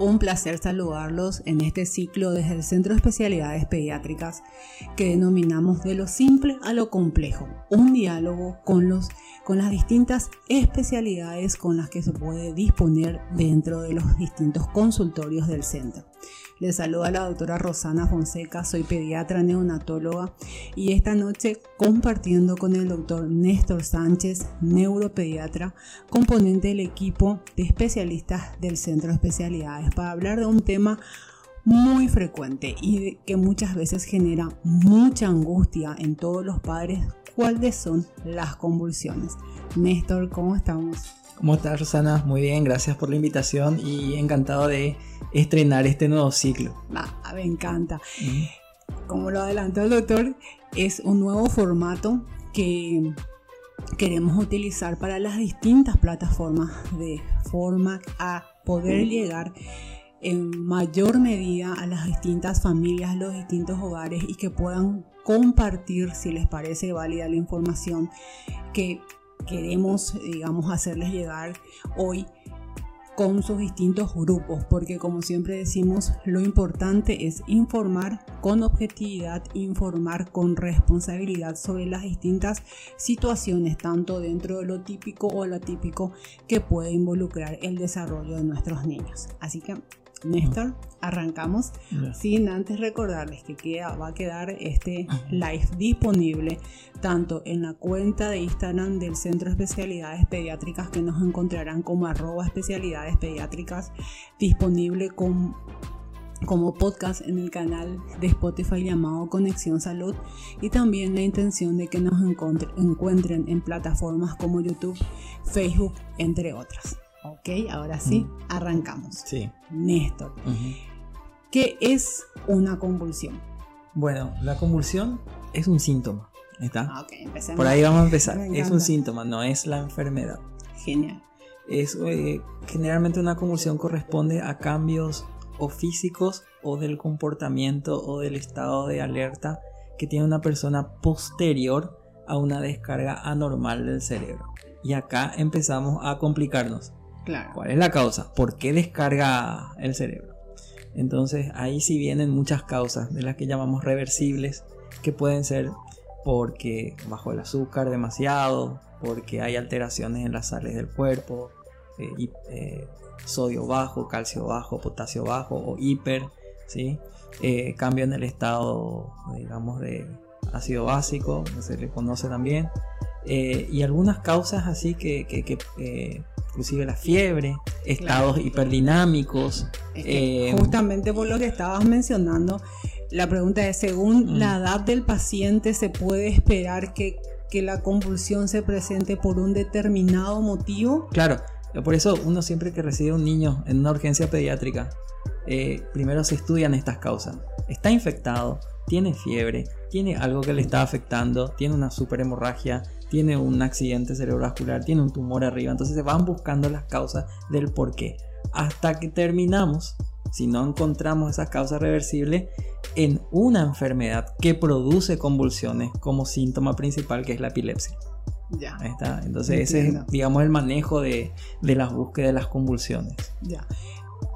Un placer saludarlos en este ciclo desde el Centro de Especialidades Pediátricas que denominamos de lo simple a lo complejo, un diálogo con, los, con las distintas especialidades con las que se puede disponer dentro de los distintos consultorios del centro. Les saluda la doctora Rosana Fonseca, soy pediatra neonatóloga y esta noche compartiendo con el doctor Néstor Sánchez, neuropediatra, componente del equipo de especialistas del Centro de Especialidades, para hablar de un tema muy frecuente y que muchas veces genera mucha angustia en todos los padres, cuáles son las convulsiones. Néstor, ¿cómo estamos? ¿Cómo estás, Rosana? Muy bien, gracias por la invitación y encantado de estrenar este nuevo ciclo. Ah, me encanta. Como lo adelantó el doctor, es un nuevo formato que queremos utilizar para las distintas plataformas de forma a poder llegar en mayor medida a las distintas familias, los distintos hogares y que puedan compartir si les parece válida la información que queremos, digamos, hacerles llegar hoy con sus distintos grupos, porque como siempre decimos, lo importante es informar con objetividad, informar con responsabilidad sobre las distintas situaciones, tanto dentro de lo típico o lo atípico que puede involucrar el desarrollo de nuestros niños. Así que Néstor, arrancamos. Sin antes recordarles que queda, va a quedar este live disponible tanto en la cuenta de Instagram del Centro de Especialidades Pediátricas que nos encontrarán como arroba especialidades pediátricas disponible con como podcast en el canal de Spotify llamado Conexión Salud y también la intención de que nos encuentren en plataformas como YouTube, Facebook, entre otras. Ok, ahora sí, mm. arrancamos. Sí. Néstor, ¿qué es una convulsión? Bueno, la convulsión es un síntoma. ¿Está? Ah, empecemos. Por ahí vamos a empezar. Es un síntoma, no es la enfermedad. Genial. Es, eh, generalmente una convulsión corresponde a cambios o físicos o del comportamiento o del estado de alerta que tiene una persona posterior a una descarga anormal del cerebro. Y acá empezamos a complicarnos. ¿Cuál es la causa? ¿Por qué descarga el cerebro? Entonces ahí sí vienen muchas causas de las que llamamos reversibles, que pueden ser porque bajo el azúcar demasiado, porque hay alteraciones en las sales del cuerpo, eh, eh, sodio bajo, calcio bajo, potasio bajo o hiper, ¿sí? Eh, cambio en el estado, digamos, de ácido básico, se le conoce también, y algunas causas así que inclusive la fiebre, estados hiperdinámicos. Eh, justamente por lo que estabas mencionando, la pregunta es, según mm. la edad del paciente, ¿se puede esperar que, que la convulsión se presente por un determinado motivo? Claro, por eso uno siempre que recibe un niño en una urgencia pediátrica, eh, primero se estudian estas causas. Está infectado, tiene fiebre, tiene algo que le está afectando, tiene una superhemorragia, tiene un accidente cerebrovascular, tiene un tumor arriba. Entonces se van buscando las causas del por qué. Hasta que terminamos, si no encontramos esa causa reversible, en una enfermedad que produce convulsiones como síntoma principal, que es la epilepsia. Ya. está. Entonces ese es, digamos, el manejo de, de las búsquedas de las convulsiones. Ya.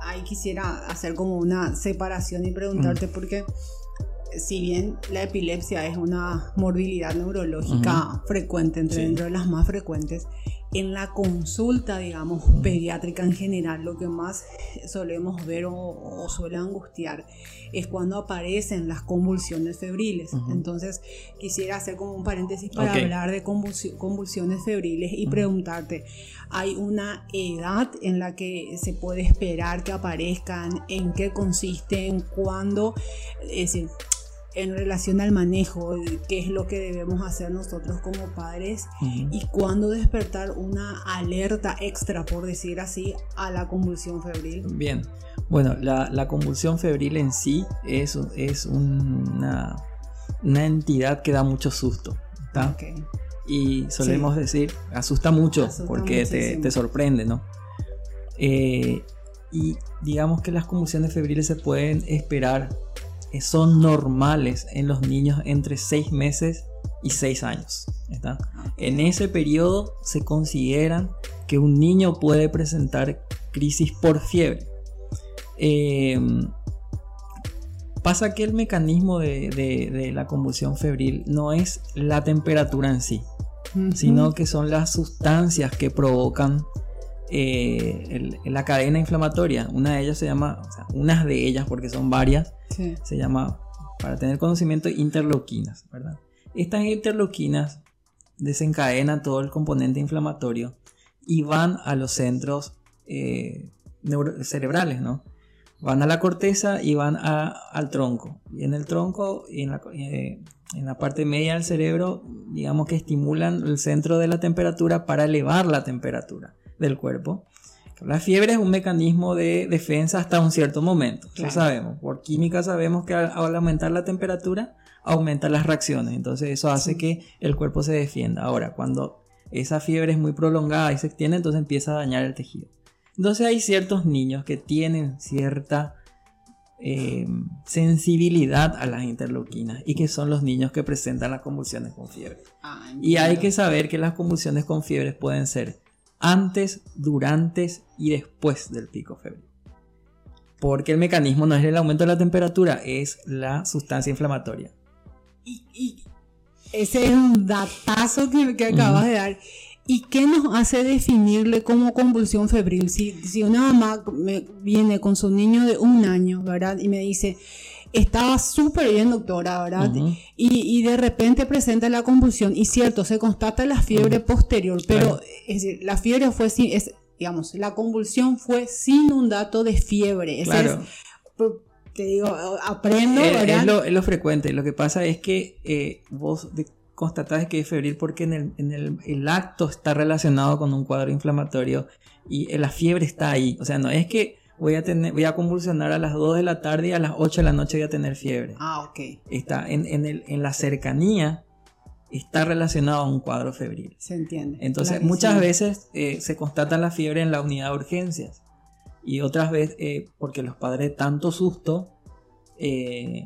Ahí quisiera hacer como una separación y preguntarte por qué si bien la epilepsia es una morbilidad neurológica frecuente, entre dentro de las más frecuentes, en la consulta, digamos, pediátrica en general, lo que más solemos ver o, suele angustiar es cuando aparecen las convulsiones febriles. Entonces, quisiera hacer como un paréntesis para hablar de convulsiones febriles y preguntarte, ¿hay una edad en la que se puede esperar que aparezcan? ¿En qué consisten? ¿Cuándo? Es decir, en relación al manejo, qué es lo que debemos hacer nosotros como padres y cuándo despertar una alerta extra, por decir así, a la convulsión febril. Bien, bueno, la, convulsión febril en sí es, es una, una, entidad que da mucho susto. Y solemos decir, asusta mucho porque te, sorprende, ¿no? Eh, y digamos que las convulsiones febriles se pueden esperar son normales en los niños entre 6 meses y 6 años. En ese periodo se consideran que un niño puede presentar crisis por fiebre. Eh, pasa que el mecanismo de, la convulsión febril no es la temperatura en sí, sino que son las sustancias que provocan eh, la cadena inflamatoria. Una de ellas se llama, o sea, unas de ellas, porque son varias, se llama, para tener conocimiento, interleuquinas, ¿verdad? Estas interleuquinas desencadenan todo el componente inflamatorio y van a los centros eh, cerebrales, ¿no? Van a la corteza y van al tronco. Y en el tronco y en la, eh, en la parte media del cerebro, digamos que estimulan el centro de la temperatura para elevar la temperatura del cuerpo. La fiebre es un mecanismo de defensa hasta un cierto momento, ya sabemos. Por química sabemos que al, aumentar la temperatura aumenta las reacciones, entonces eso hace que el cuerpo se defienda. Ahora, cuando esa fiebre es muy prolongada y se extiende, entonces empieza a dañar el tejido. Entonces hay ciertos niños que tienen cierta eh, sensibilidad a las interleuquinas y que son los niños que presentan las convulsiones con fiebre. Ah, y hay que saber que las convulsiones con fiebre pueden ser antes, durante y después del pico febril. Porque el mecanismo no es el aumento de la temperatura, es la sustancia inflamatoria. Y, ese es un datazo que, acabas de dar. ¿Y qué nos hace definirle como convulsión febril? Si, si una mamá me viene con su niño de un año, ¿verdad? Y me dice, estaba súper bien, doctora, ¿verdad? y, de repente presenta la convulsión. Y cierto, se constata la fiebre posterior, pero es decir, la fiebre fue sin, es, digamos, la convulsión fue sin un dato de fiebre. claro. te digo, aprendo, eh, ¿verdad? Es lo, es lo, frecuente. Lo que pasa es que eh, vos constatás que es febril porque en, el, en el, el, acto está relacionado con un cuadro inflamatorio y la fiebre está ahí. O sea, no es que voy a, tener, voy a convulsionar a las 2 de la tarde y a las 8 de la noche voy a tener fiebre. Ah, ok. Está en, en, el, en la cercanía, está relacionado a un cuadro febril. Se entiende. Entonces, muchas veces eh, se constata la fiebre en la unidad de urgencias. Y otras veces, eh, porque los padres tanto susto, eh,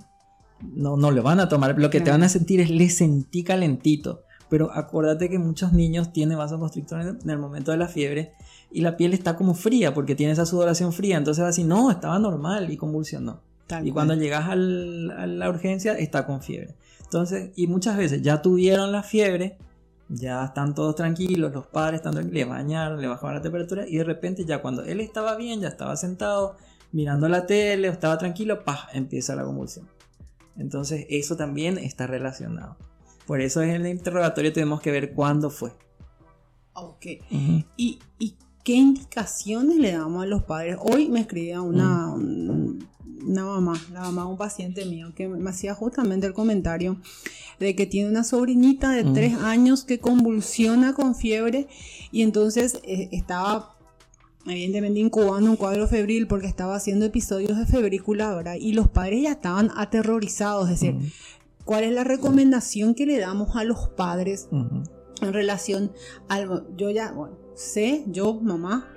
no, no le van a tomar. Lo que te van a sentir es le sentí calentito. Pero acuérdate que muchos niños tienen vasoconstrictor en el momento de la fiebre y la piel está como fría porque tiene esa sudoración fría. Entonces va así, no, estaba normal y convulsionó. y cuando llegas a la urgencia está con fiebre. Entonces, y muchas veces ya tuvieron la fiebre, ya están todos tranquilos, los padres están le bañaron, le bajaron la temperatura y de repente ya cuando él estaba bien, ya estaba sentado mirando la tele o estaba tranquilo, ¡pah! empieza la convulsión. Entonces eso también está relacionado. Por eso en el interrogatorio tenemos que ver cuándo fue. Ok. ¿Y, ¿Y ¿Qué indicaciones le damos a los padres? Hoy me escribía una, una mamá, la mamá de un paciente mío, que me hacía justamente el comentario de que tiene una sobrinita de tres años que convulsiona con fiebre y entonces eh, estaba evidentemente incubando un cuadro febril porque estaba haciendo episodios de febrícula, ¿verdad? Y los padres ya estaban aterrorizados, es decir, ¿cuál es la recomendación que le damos a los padres en relación al... Yo ya, bueno, sé, yo mamá,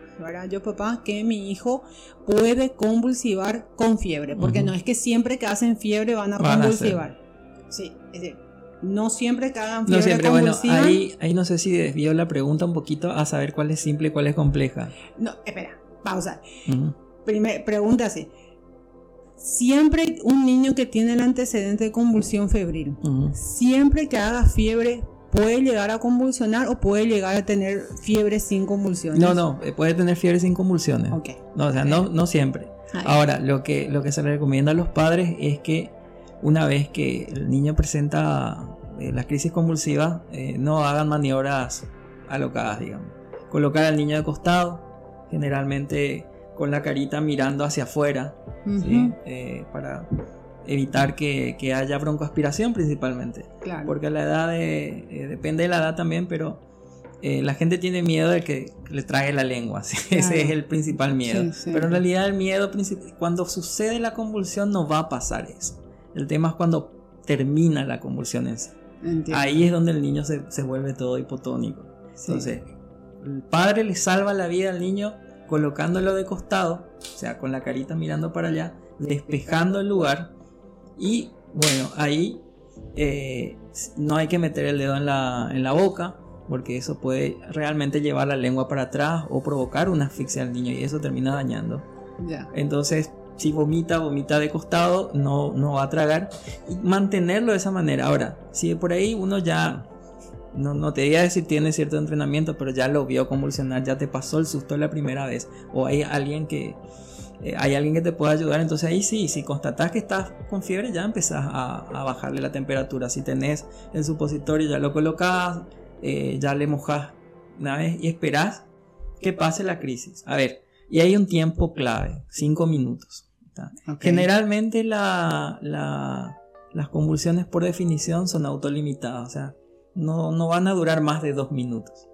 yo papá, que mi hijo puede convulsivar con fiebre, porque no es que siempre que hacen fiebre van a convulsivar. sí, es decir, no siempre que hagan fiebre. No siempre, bueno, ahí, ahí no sé si desvío la pregunta un poquito a saber cuál es simple y cuál es compleja. No, espera, pausa. Primer, pregunta así. Siempre un niño que tiene el antecedente de convulsión febril, siempre que haga fiebre, puede llegar a convulsionar o puede llegar a tener fiebre sin convulsiones. No, no, eh, puede tener fiebre sin convulsiones. Okay. No, o sea, no, no siempre. Ahora, lo que, lo que se le recomienda a los padres es que una vez que el niño presenta eh, la crisis convulsiva, eh, no hagan maniobras alocadas, digamos. Colocar al niño de costado, generalmente con la carita mirando hacia afuera, ¿sí? para evitar que, haya broncoaspiración principalmente. Porque la edad eh, depende de la edad también, pero eh, la gente tiene miedo de que le trague la lengua. Ese es el principal miedo. Pero en realidad el miedo cuando sucede la convulsión no va a pasar eso. El tema es cuando termina la convulsión en sí. Ahí es donde el niño se, se vuelve todo hipotónico. Entonces, el padre le salva la vida al niño colocándolo de costado, o sea, con la carita mirando para allá, despejando el lugar y bueno, ahí eh, no hay que meter el dedo en la, en la boca porque eso puede realmente llevar la lengua para atrás o provocar una asfixia al niño y eso termina dañando. Entonces, si vomita, vomita de costado, no, no va a tragar. Y mantenerlo de esa manera. Ahora, si por ahí uno ya, no, no te voy a decir tiene cierto entrenamiento, pero ya lo vio convulsionar, ya te pasó el susto la primera vez, o hay alguien que... eh, hay alguien que te pueda ayudar, entonces ahí sí, si constatas que estás con fiebre, ya empezás a, a bajarle la temperatura. Si tenés el supositorio, ya lo colocás, eh, ya le mojás una vez y esperás que pase la crisis. A ver, y hay un tiempo clave, 5 minutos. Generalmente la- la- las convulsiones por definición son autolimitadas, o sea, no, no van a durar más de 2 minutos.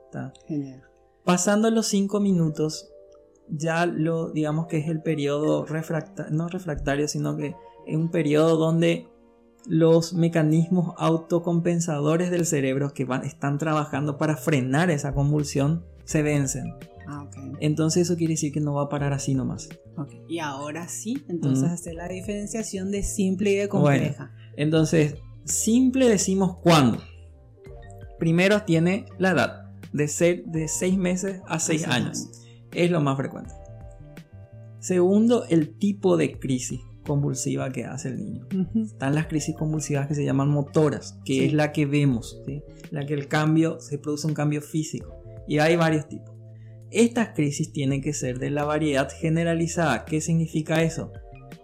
Genial. Pasando los 5 minutos, ya lo digamos que es el periodo refractario, no refractario, sino que es un periodo donde los mecanismos autocompensadores del cerebro que van, están trabajando para frenar esa convulsión se vencen. Ah, ok. Entonces eso quiere decir que no va a parar así nomás. ok. Y ahora sí, entonces Ujú. hacer la diferenciación de simple y de compleja. Entonces, simple decimos cuándo. Primero tiene la edad, de, ser, de 6 meses a 6 Seis años. Es lo más frecuente. Segundo, el tipo de crisis convulsiva que hace el niño. Ujú. Están las crisis convulsivas que se llaman motoras, que Sí. es la que vemos, ¿sí? la que el cambio, se produce un cambio físico. Y hay varios tipos. Estas crisis tienen que ser de la variedad generalizada. ¿Qué significa eso?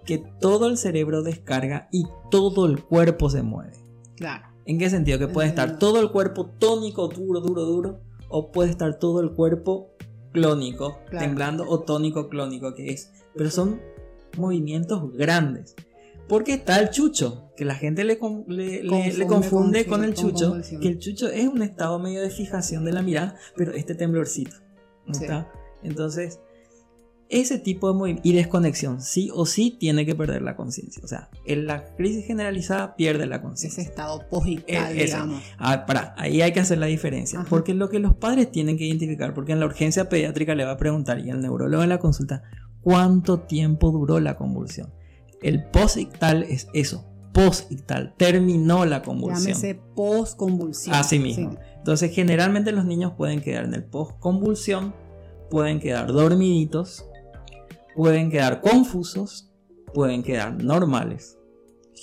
Que todo el cerebro descarga y todo el cuerpo se mueve. Claro. ¿En qué sentido? Que puede estar todo el cuerpo tónico, duro, duro, duro, o puede estar todo el cuerpo clónico, Claro. temblando, o tónico, clónico, que es. Pero son movimientos grandes. Porque está el chucho, que la gente le, con- le- le- le Confunde con- con el con chucho, que el chucho es un estado medio de fijación de la mirada, pero este temblorcito. ¿no Sí. está? Entonces, ese tipo de movimiento y desconexión, sí o sí, tiene que perder la conciencia. O sea, en la crisis generalizada pierde la conciencia. Ese estado posictal, Eh, digamos. Ah, pará, ahí hay que hacer la diferencia. Ajá. Porque lo que los padres tienen que identificar, porque en la urgencia pediátrica le va a preguntar y el neurólogo en la consulta, ¿cuánto tiempo duró la convulsión? El posictal es eso, posictal, terminó la convulsión. Llámese post-convulsión. Así mismo. Sí. Entonces, generalmente los niños pueden quedar en el post-convulsión, pueden quedar dormiditos, pueden quedar confusos, pueden quedar normales.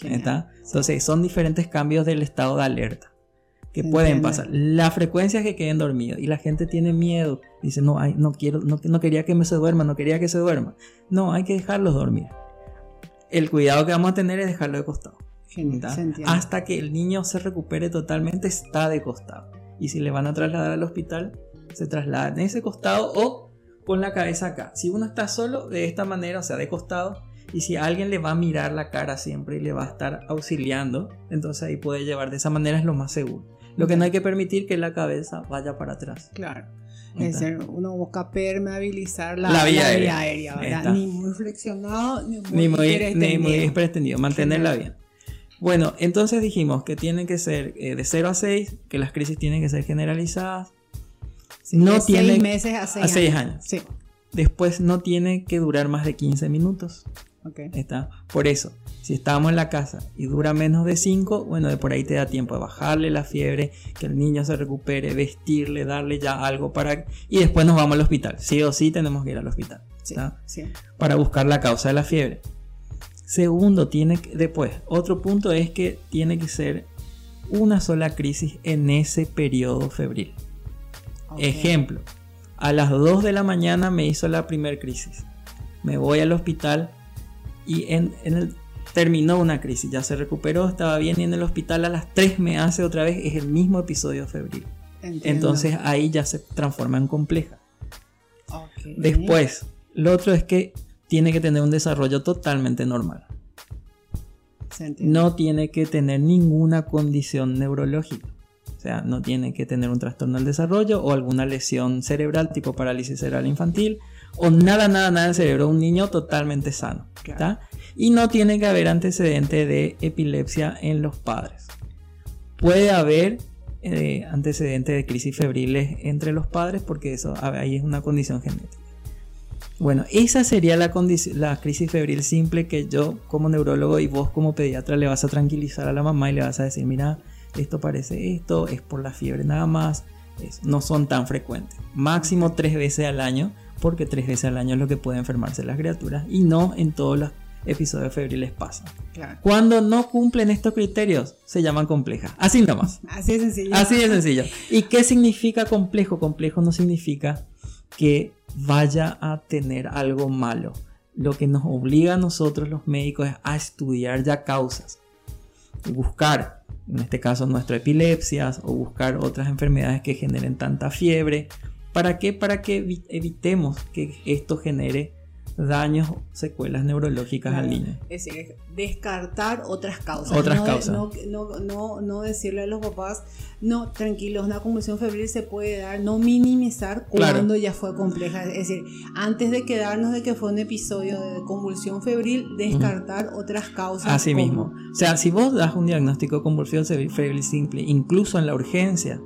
¿Está? Entonces son diferentes cambios del estado de alerta que pueden pasar. La frecuencia es que queden dormidos y la gente tiene miedo. Dice, no, ay, no quiero, no, no quería que me se duerma, no quería que se duerma. No, hay que dejarlos dormir. El cuidado que vamos a tener es dejarlo de costado. Hasta que el niño se recupere totalmente, está de costado. Y si le van a trasladar al hospital, se traslada en ese costado o con la cabeza acá. Si uno está solo, de esta manera, o sea, de costado, y si alguien le va a mirar la cara siempre y le va a estar auxiliando, entonces ahí puede llevar de esa manera, es lo más seguro. Lo que no hay que permitir que la cabeza vaya para atrás. Claro. Es decir, uno busca permeabilizar la, La vía la aérea. ¿verdad? Ni muy flexionado, ni muy, Ni muy, ni muy extendido, mantenerla bien. Bueno, entonces dijimos que tienen que ser eh, de 0 a 6, que las crisis tienen que ser generalizadas. Sí, no de tiene- seis meses a seis a seis años. años. Sí. Después no tiene que durar más de 15 minutos. Ok. ¿está? Por eso, si estábamos en la casa y dura menos de 5, bueno, de por ahí te da tiempo de bajarle la fiebre, que el niño se recupere, vestirle, darle ya algo para... Y después nos vamos al hospital. Sí o sí tenemos que ir al hospital. Sí. para buscar la causa de la fiebre. Segundo, tiene que, después, otro punto es que tiene que ser una sola crisis en ese periodo febril. Ejemplo, a las 2 de la mañana me hizo la primer crisis. Me voy al hospital y en, en el, terminó una crisis, ya se recuperó, estaba bien y en el hospital a las 3 me hace otra vez, es el mismo episodio febril. Entiendo. Entonces ahí ya se transforma en compleja. Después, lo otro es que tiene que tener un desarrollo totalmente normal. No tiene que tener ninguna condición neurológica. O sea, no tiene que tener un trastorno del desarrollo o alguna lesión cerebral tipo parálisis cerebral infantil o nada, nada, nada del cerebro. Un niño totalmente sano. Y no tiene que haber antecedente de epilepsia en los padres. Puede haber eh, antecedente de crisis febriles entre los padres porque eso ahí es una condición genética. Bueno, esa sería la, la crisis febril simple que yo como neurólogo y vos como pediatra le vas a tranquilizar a la mamá y le vas a decir, mira, esto parece esto, es por la fiebre nada más, es- no son tan frecuentes. Máximo tres veces al año, porque tres veces al año es lo que puede enfermarse las criaturas y no en todas las episodios febriles pasan. Cuando no cumplen estos criterios, se llaman complejas. Así nomás. Así de sencillo. Así de sencillo. ¿Y qué significa complejo? Complejo no significa que vaya a tener algo malo. Lo que nos obliga a nosotros los médicos es a estudiar ya causas. Buscar, en este caso, nuestras epilepsias o buscar otras enfermedades que generen tanta fiebre. ¿Para qué? Para que evitemos que esto genere daños, secuelas neurológicas al niño. Es decir, descartar otras causas. Otras no, causas. No, no, no, decirle a los papás, no, tranquilos, una convulsión febril se puede dar, no minimizar cuando ya fue compleja. Es decir, antes de quedarnos de que fue un episodio de convulsión febril, descartar otras causas. Así mismo. O sea, si vos das un diagnóstico de convulsión febril simple, incluso en la urgencia,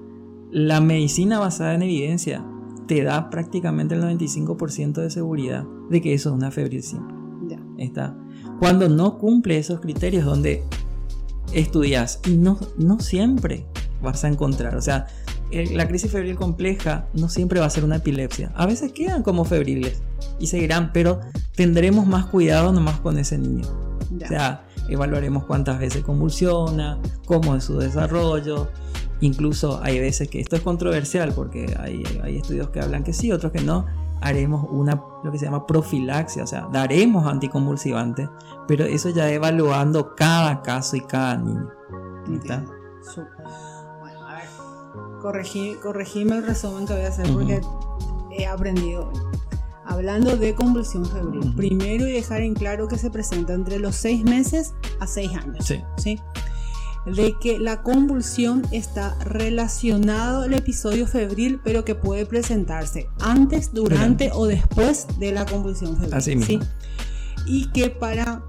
la medicina basada en evidencia te da prácticamente el 95% de seguridad de que eso es una febril simple. Está. Cuando no cumple esos criterios donde estudias y no, no siempre vas a encontrar, o sea, la crisis febril compleja no siempre va a ser una epilepsia. A veces quedan como febriles y seguirán, pero tendremos más cuidado nomás con ese niño. O sea, evaluaremos cuántas veces convulsiona, cómo es su desarrollo, Incluso hay veces que esto es controversial porque hay, estudios que hablan que sí, otros que no. Haremos una, lo que se llama profilaxia, o sea, daremos anticonvulsivante, pero eso ya evaluando cada caso y cada niño. ¿Está? Bueno, a ver, corregí, corregime el resumen que voy a hacer porque he aprendido. Hablando de convulsión febril, primero y dejar en claro que se presenta entre los 6 meses a 6 años. Sí. ¿sí? de que la convulsión está relacionado al episodio febril, pero que puede presentarse antes, durante, o después de la convulsión febril. Así mismo. Y que para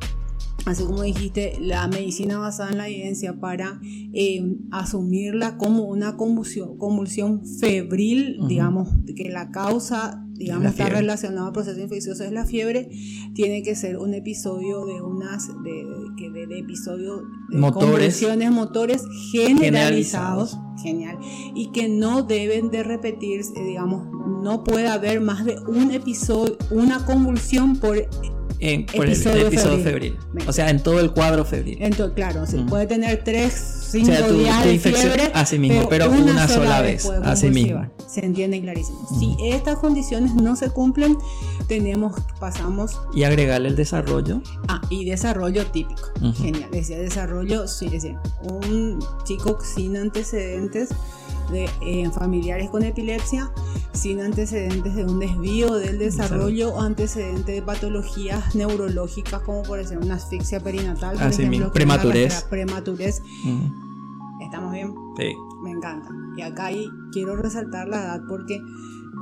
así como dijiste, la medicina basada en la evidencia para eh, asumirla como una convulsión, convulsión febril, digamos, que la causa, digamos, está relacionada al proceso infeccioso es la fiebre, tiene que ser un episodio de unas, de, de, de episodio de motores. convulsiones motores generalizados, genial, y que no deben de repetirse, digamos, no puede haber más de un episodio, una convulsión por por episodio el episodio febril. O sea, en todo el cuadro febril. Entonces, claro, se puede tener tres, cinco días de fiebre, así mismo, pero, una, sola, vez, así mismo. Se entiende clarísimo. Si estas condiciones no se cumplen, tenemos, pasamos... Y agregarle el desarrollo. Ah, y desarrollo típico. Genial. Decía desarrollo, sí, decía, un chico sin antecedentes de eh, familiares con epilepsia sin antecedentes de un desvío del desarrollo o antecedentes de patologías neurológicas como por ejemplo una asfixia perinatal, por ejemplo, prematurez. prematurez. ¿Estamos bien? Sí. Me encanta. Y acá ahí quiero resaltar la edad porque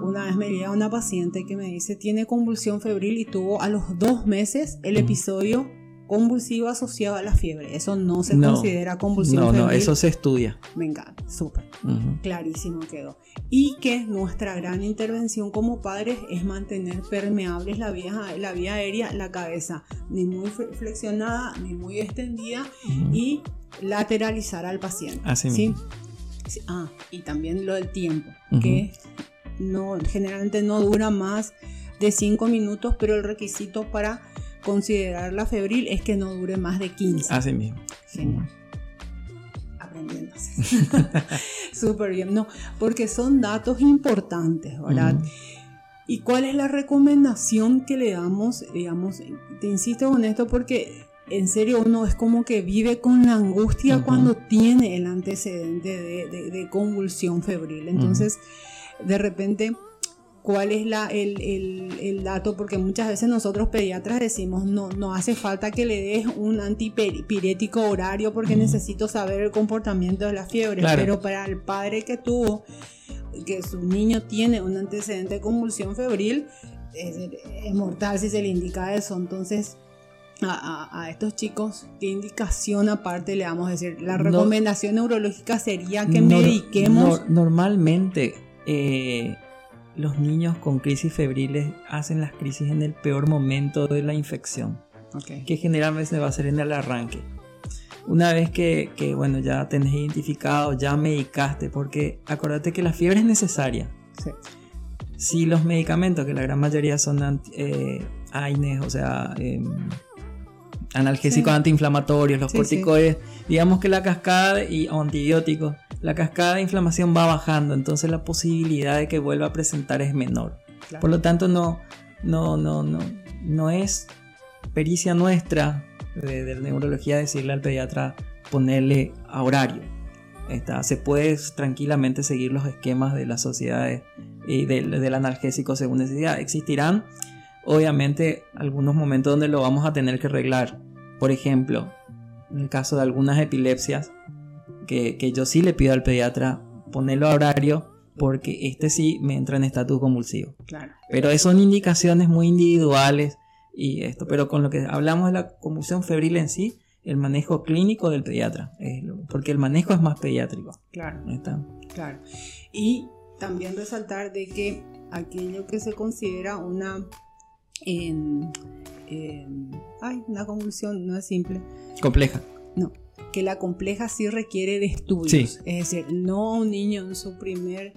una vez me llega una paciente que me dice tiene convulsión febril y tuvo a los dos meses el episodio convulsivo asociado a la fiebre. Eso no se considera convulsión. No, no, eso se estudia. Me encanta, súper. Clarísimo quedó. Y que nuestra gran intervención como padres es mantener permeables la vía, la vía aérea, la cabeza ni muy flexionada ni muy extendida y lateralizar al paciente. Así ¿sí? Ah, y también lo del tiempo, que no, generalmente no dura más de 5 minutos, pero el requisito para considerar la febril es que no dure más de 15. Así mismo. Genial. Aprendiéndose. Súper bien. No, porque son datos importantes, ¿verdad? ¿Y cuál es la recomendación que le damos? Digamos, te insisto con esto porque en serio uno es como que vive con la angustia cuando tiene el antecedente de, convulsión febril. Entonces, de repente cuál es la, el, dato, porque muchas veces nosotros pediatras decimos, no, no hace falta que le des un antipirético horario porque necesito saber el comportamiento de la fiebre, pero para el padre que tuvo, que su niño tiene un antecedente de convulsión febril, es, mortal si se le indica eso, entonces... A, estos chicos, ¿qué indicación aparte le vamos a decir? La recomendación neurológica sería que mediquemos. normalmente, eh, los niños con crisis febriles hacen las crisis en el peor momento de la infección, que generalmente va a ser en el arranque. Una vez que, bueno, ya tenés identificado, ya medicaste, porque acuérdate que la fiebre es necesaria. Si los medicamentos, que la gran mayoría son eh, AINES, o sea, em, analgésicos antiinflamatorios, los corticoides, digamos que la cascada y antibióticos, la cascada de inflamación va bajando, entonces la posibilidad de que vuelva a presentar es menor. Por lo tanto, no, no, no, no, no es pericia nuestra de, neurología decirle al pediatra ponerle a horario. se puede tranquilamente seguir los esquemas de las sociedades y del, del analgésico según necesidad. Existirán obviamente algunos momentos donde lo vamos a tener que arreglar. Por ejemplo, en el caso de algunas epilepsias, que, yo sí le pido al pediatra ponerlo a horario porque este sí me entra en estatus convulsivo. Claro. Pero son indicaciones muy individuales y esto, pero con lo que hablamos de la convulsión febril en sí, el manejo clínico del pediatra, porque el manejo es más pediátrico. Claro. Claro. Y también resaltar de que aquello que se considera una en, ay, una convulsión no es simple. Compleja. No, que la compleja sí requiere de estudios. Es decir, no un niño en su primer,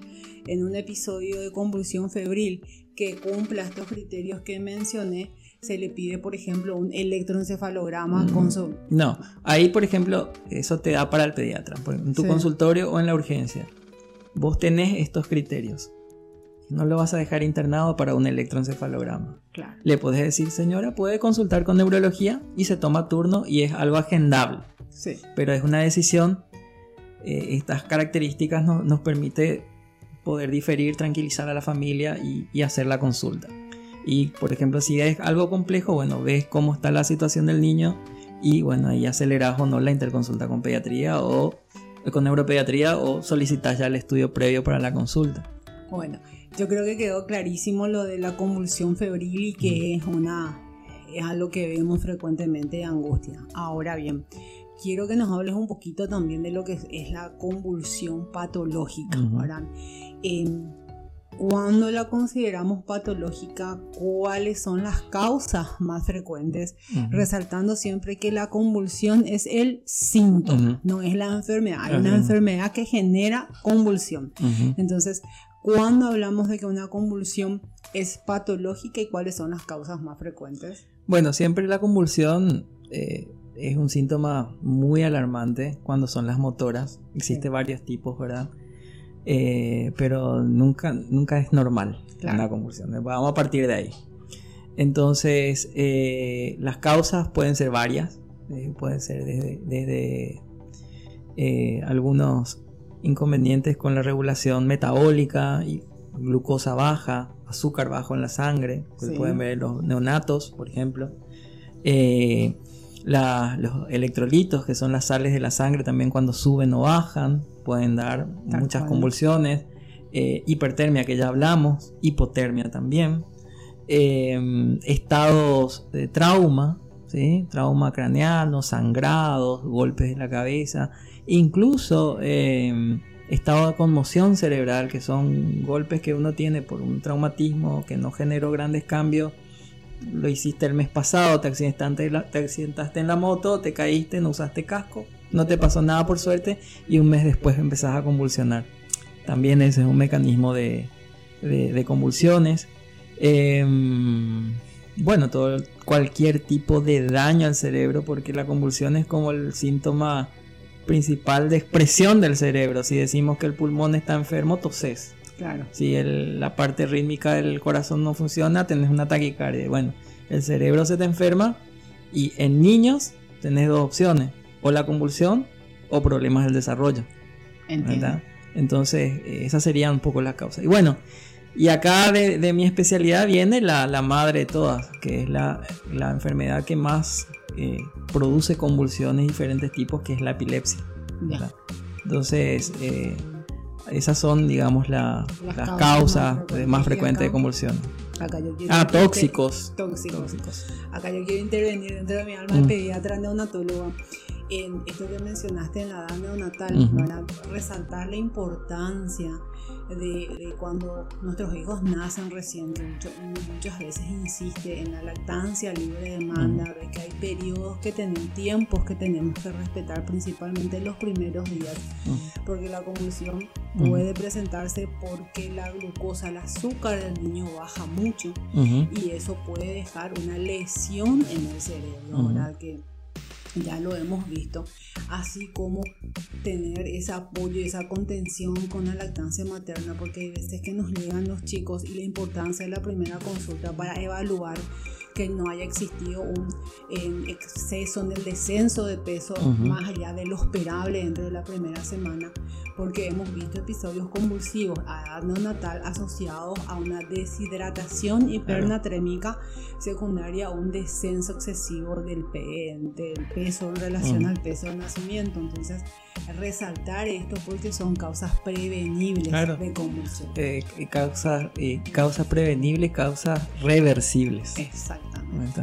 en un episodio de convulsión febril que cumpla estos criterios que mencioné, se le pide, por ejemplo, un electroencefalograma con su... No, ahí, por ejemplo, eso te da para el pediatra, en tu consultorio o en la urgencia. Vos tenés estos criterios. No lo vas a dejar internado para un electroencefalograma. Le puedes decir, señora, puede consultar con neurología y se toma turno y es algo agendable. Sí. Pero es una decisión. Eh, estas características nos permite poder diferir, tranquilizar a la familia y, hacer la consulta. Y por ejemplo, si es algo complejo, bueno, ves cómo está la situación del niño y bueno, ahí aceleras o no la interconsulta con pediatría o con neuropediatría o solicitas ya el estudio previo para la consulta. Bueno, yo creo que quedó clarísimo lo de la convulsión febril y que es una es algo que vemos frecuentemente de angustia. Ahora bien, quiero que nos hables un poquito también de lo que es, la convulsión patológica, em, cuando la consideramos patológica, ¿cuáles son las causas más frecuentes? Resaltando siempre que la convulsión es el síntoma, no es la enfermedad. Hay una enfermedad que genera convulsión. Entonces, ¿Cuándo hablamos de que una convulsión es patológica y cuáles son las causas más frecuentes? Bueno, siempre la convulsión eh, es un síntoma muy alarmante cuando son las motoras. Existe varios tipos, ¿verdad? Eh, pero nunca, nunca es normal una convulsión. Vamos a partir de ahí. Entonces, eh, las causas pueden ser varias. pueden ser desde, desde algunos inconvenientes con la regulación metabólica y glucosa baja, azúcar bajo en la sangre, que pueden ver los neonatos, por ejemplo. Eh, los electrolitos, que son las sales de la sangre, también cuando suben o bajan, pueden dar muchas convulsiones. Eh, hipertermia, que ya hablamos, hipotermia también. Eh, estados de trauma, ¿sí? trauma craneano, sangrados, golpes en la cabeza Incluso em, estado de conmoción cerebral, que son golpes que uno tiene por un traumatismo que no generó grandes cambios. Lo hiciste el mes pasado, te accidentaste, te accidentaste en la moto, te caíste, no usaste casco, no te pasó nada por suerte y un mes después empezás a convulsionar. También ese es un mecanismo de, convulsiones. Em, bueno, todo, cualquier tipo de daño al cerebro, porque la convulsión es como el síntoma principal de expresión del cerebro. Si decimos que el pulmón está enfermo, toses. Claro. Si la parte rítmica del corazón no funciona, tenés una taquicardia. Bueno, el cerebro se te enferma y en niños tenés dos opciones, o la convulsión o problemas del desarrollo. Entiendo. Entonces, esa sería un poco la causa. Y bueno, y acá de, mi especialidad viene la, madre de todas, que es la, la enfermedad que más eh, produce convulsiones de diferentes tipos, que es la epilepsia. Entonces, eh, esas son, digamos, las, causas, más frecuentes de convulsión. ah, tóxicos. tóxicos. Acá yo quiero intervenir dentro de mi alma de mm. pediatra neonatóloga en esto que mencionaste en la edad neonatal, para resaltar la importancia de, cuando nuestros hijos nacen recién, muchas veces insiste en la lactancia libre de demanda, de que hay periodos que tenemos, tiempos que tenemos que respetar, principalmente los primeros días, porque la convulsión puede presentarse porque la glucosa, el azúcar del niño baja mucho y eso puede dejar una lesión en el cerebro, ¿verdad? Que, ya lo hemos visto, así como tener ese apoyo y esa contención con la lactancia materna, porque hay veces que nos llegan los chicos y la importancia de la primera consulta para evaluar que no haya existido un exceso en el descenso de peso más allá de lo esperable dentro de la primera semana, porque hemos visto episodios convulsivos a edad neonatal asociados a una deshidratación hipernatrémica secundaria a un descenso excesivo del, del peso en relación al peso del nacimiento. Entonces, resaltar esto porque son causas prevenibles de convulsión. Eh, causas, eh, causas prevenibles, causas reversibles. Exactamente.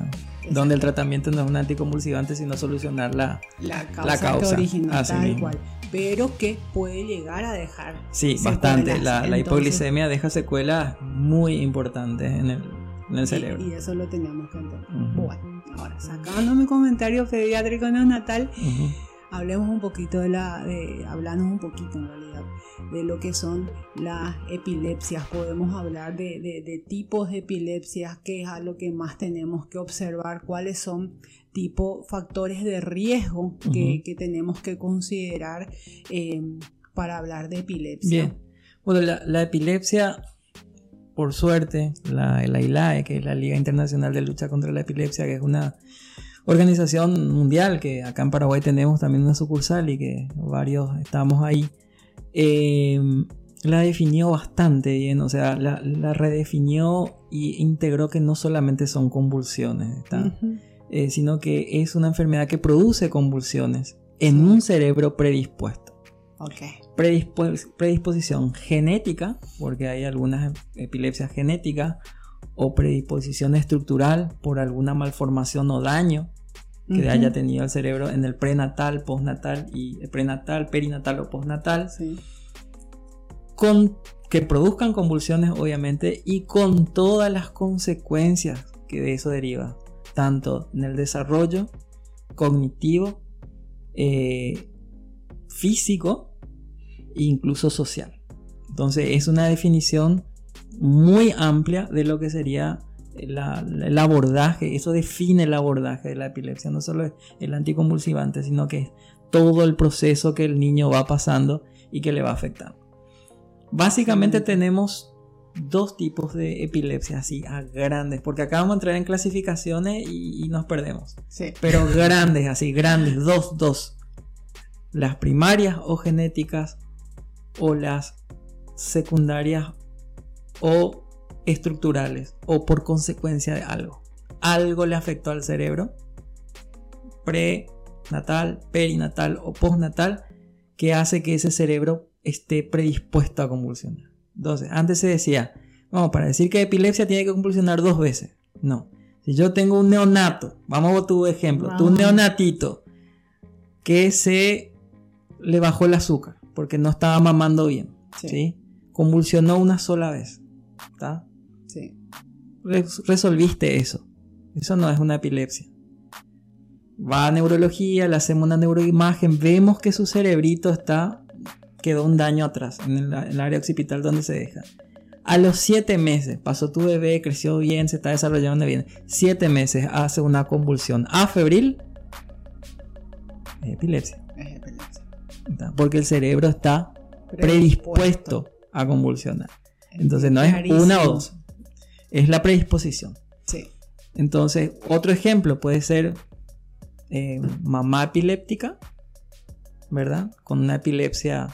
Donde el tratamiento no es un anticonvulsivante, sino solucionar la, la causa, original, tal cual. Pero que puede llegar a dejar. Sí, bastante. La, hipoglicemia deja secuelas muy importantes en el, en el cerebro. Y eso lo teníamos que entender. Bueno, ahora sacando mi comentario pediátrico neonatal. Uh hablemos un poquito de la, de, hablamos un poquito en realidad de lo que son las epilepsias. Podemos hablar de, tipos de epilepsias, que es a lo que más tenemos que observar, cuáles son tipo factores de riesgo que, tenemos que considerar em, para hablar de epilepsia. Bien, bueno, la, epilepsia, por suerte, la, la ILAE, que es la Liga Internacional de Lucha contra la Epilepsia, que es una organización mundial que acá en Paraguay tenemos también una sucursal y que varios estamos ahí, em, la definió bastante bien, o sea, la, redefinió y integró que no solamente son convulsiones, eh, sino que es una enfermedad que produce convulsiones en un cerebro predispuesto. Okay. predisposición genética, porque hay algunas epilepsias genéticas, o predisposición estructural por alguna malformación o daño que haya tenido el cerebro en el prenatal, postnatal y prenatal, perinatal o postnatal. Con que produzcan convulsiones obviamente y con todas las consecuencias que de eso deriva, tanto en el desarrollo cognitivo, eh, físico e incluso social. Entonces es una definición muy amplia de lo que sería el abordaje, eso define el abordaje de la epilepsia, no solo el anticonvulsivante, sino que es todo el proceso que el niño va pasando y que le va afectando. Básicamente tenemos dos tipos de epilepsia así a grandes, porque acá vamos a entrar en clasificaciones y, nos perdemos. Pero grandes, así, grandes, dos, dos. Las primarias o genéticas o las secundarias o estructurales o por consecuencia de algo. Algo le afectó al cerebro, prenatal, perinatal o postnatal, que hace que ese cerebro esté predispuesto a convulsionar. Entonces, antes se decía, vamos, para decir que epilepsia tiene que convulsionar dos veces. No. Si yo tengo un neonato, vamos a tu ejemplo, tu neonatito que se le bajó el azúcar porque no estaba mamando bien, ¿sí? Convulsionó una sola vez. ¿Está? Resolviste eso. Eso no es una epilepsia. Va a neurología, le hacemos una neuroimagen, vemos que su cerebrito está, quedó un daño atrás, en el, área occipital donde se deja. A los 7 meses, pasó tu bebé, creció bien, se está desarrollando bien. 7 meses hace una convulsión afebril. Es epilepsia. Es epilepsia. Porque el cerebro está predispuesto a convulsionar. Entonces no es una o dos, es la predisposición. Sí. Entonces, otro ejemplo puede ser eh, mamá epiléptica, ¿verdad? Con una epilepsia,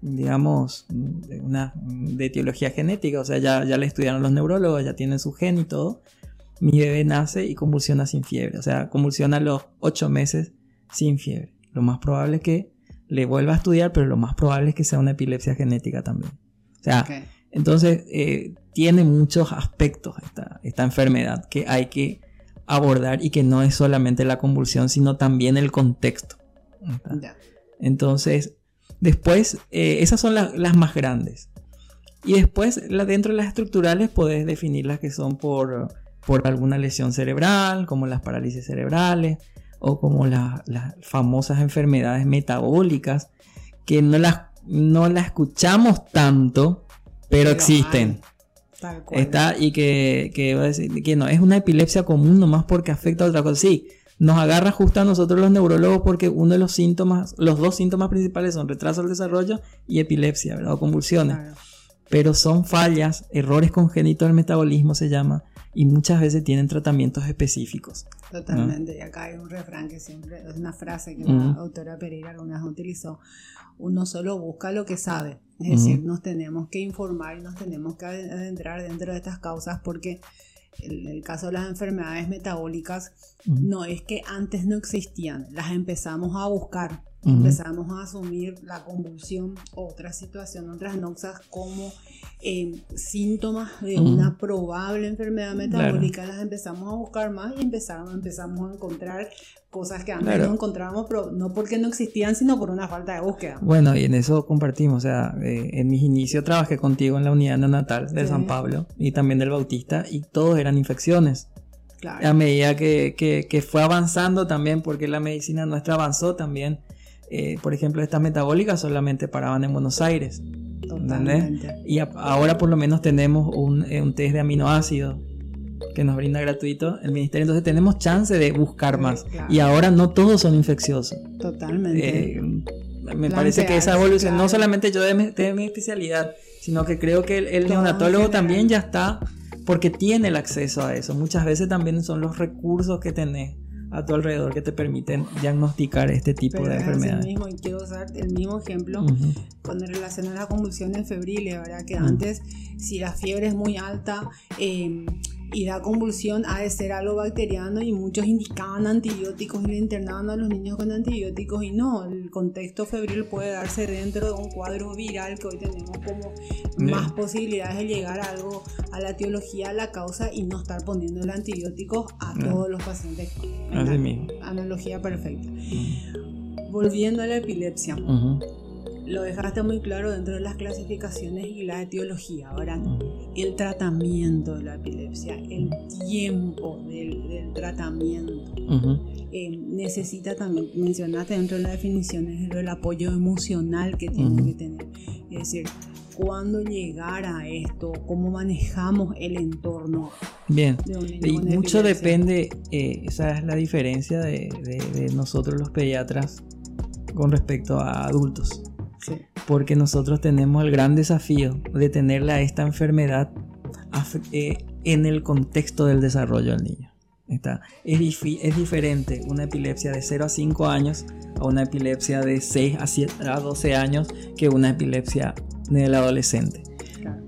digamos, de, una, de etiología genética, o sea, ya, ya le estudiaron los neurólogos, ya tienen su gen y todo. Mi bebé nace y convulsiona sin fiebre, o sea, convulsiona a los 8 meses sin fiebre. Lo más probable es que le vuelva a estudiar, pero lo más probable es que sea una epilepsia genética también. O sea, entonces eh, tiene muchos aspectos esta, esta enfermedad que hay que abordar y que no es solamente la convulsión, sino también el contexto. Entonces, después, eh, esas son las más grandes. Y después, dentro de las estructurales, puedes definir las que son por, por alguna lesión cerebral, como las parálisis cerebrales, o como las famosas enfermedades metabólicas, que no las, no las escuchamos tanto, pero, existen. Está, y que, que, que no, es una epilepsia común nomás porque afecta a otra cosa. Sí, nos agarra justo a nosotros los neurólogos porque uno de los síntomas, los dos síntomas principales son retraso del desarrollo y epilepsia, ¿verdad? O convulsiones. Pero son fallas, errores congénitos del metabolismo se llama, y muchas veces tienen tratamientos específicos. Totalmente, y acá hay un refrán que siempre, es una frase que la autora Pereira alguna vez utilizó, uno solo busca lo que sabe, es decir, nos tenemos que informar y nos tenemos que adentrar dentro de estas causas porque el, el caso de las enfermedades metabólicas no es que antes no existían, las empezamos a buscar Empezamos a asumir la convulsión, otra situación, otras noxas como eh, síntomas de una probable enfermedad metabólica. Las empezamos a buscar más y empezamos, empezamos a encontrar cosas que antes no encontrábamos, pero no porque no existían, sino por una falta de búsqueda. Bueno, y en eso compartimos. O sea, eh, en mis inicios trabajé contigo en la unidad neonatal de San Pablo y también del Bautista y todos eran infecciones. A medida que, que, que, fue avanzando también, porque la medicina nuestra avanzó también, eh, por ejemplo, estas metabólicas solamente paraban en Buenos Aires. Y ahora por lo menos tenemos un, eh, un, test de aminoácidos que nos brinda gratuito el ministerio. Entonces tenemos chance de buscar más. Y ahora no todos son infecciosos. Totalmente. Eh, me parece que esa evolución, no solamente yo de mi, especialidad, sino que creo que el, neonatólogo también ya está porque tiene el acceso a eso. Muchas veces también son los recursos que tenés a tu alrededor que te permiten diagnosticar este tipo de enfermedades. mismo, y quiero usar el mismo ejemplo con relación a las convulsiones febriles, ¿verdad? Que antes, si la fiebre es muy alta, eh, y da convulsión ha de ser algo bacteriano y muchos indicaban antibióticos y le internaban a los niños con antibióticos y no, el contexto febril puede darse dentro de un cuadro viral que hoy tenemos como más posibilidades de llegar a algo, a la etiología, a la causa y no estar poniendo el antibiótico a todos los pacientes. Así mismo. Analogía perfecta. Volviendo a la epilepsia lo dejaste muy claro dentro de las clasificaciones y la etiología. Ahora, el tratamiento de la epilepsia, el tiempo del, tratamiento, eh, necesita también, mencionaste dentro de las definiciones, el apoyo emocional que tiene que tener. Es decir, cuándo llegar a esto, cómo manejamos el entorno. Bien, y mucho depende, eh, esa es la diferencia de, de nosotros los pediatras con respecto a adultos. Porque nosotros tenemos el gran desafío de tenerla esta enfermedad eh, en el contexto del desarrollo del niño. Está. Es, es, diferente una epilepsia de 0 a 5 años a una epilepsia de 6 a, 12 años que una epilepsia del adolescente.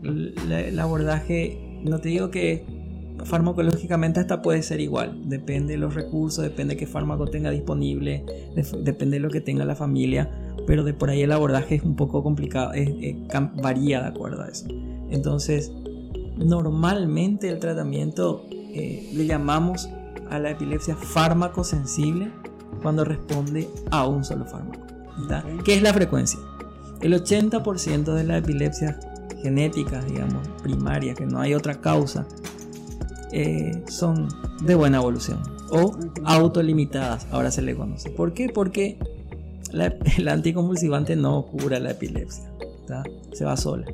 el abordaje, no te digo que farmacológicamente hasta puede ser igual. Depende de los recursos, depende de qué fármaco tenga disponible, depende de lo que tenga la familia. Pero de por ahí el abordaje es un poco complicado, varía de acuerdo a eso. Entonces, normalmente el tratamiento eh, le llamamos a la epilepsia fármaco sensible cuando responde a un solo fármaco. ¿Qué es la frecuencia? El 80% de las epilepsias genéticas, digamos, primarias, que no hay otra causa, eh, son de buena evolución o autolimitadas, ahora se le conoce. ¿Por qué? Porque el anticonvulsivante no cura la epilepsia, se va sola.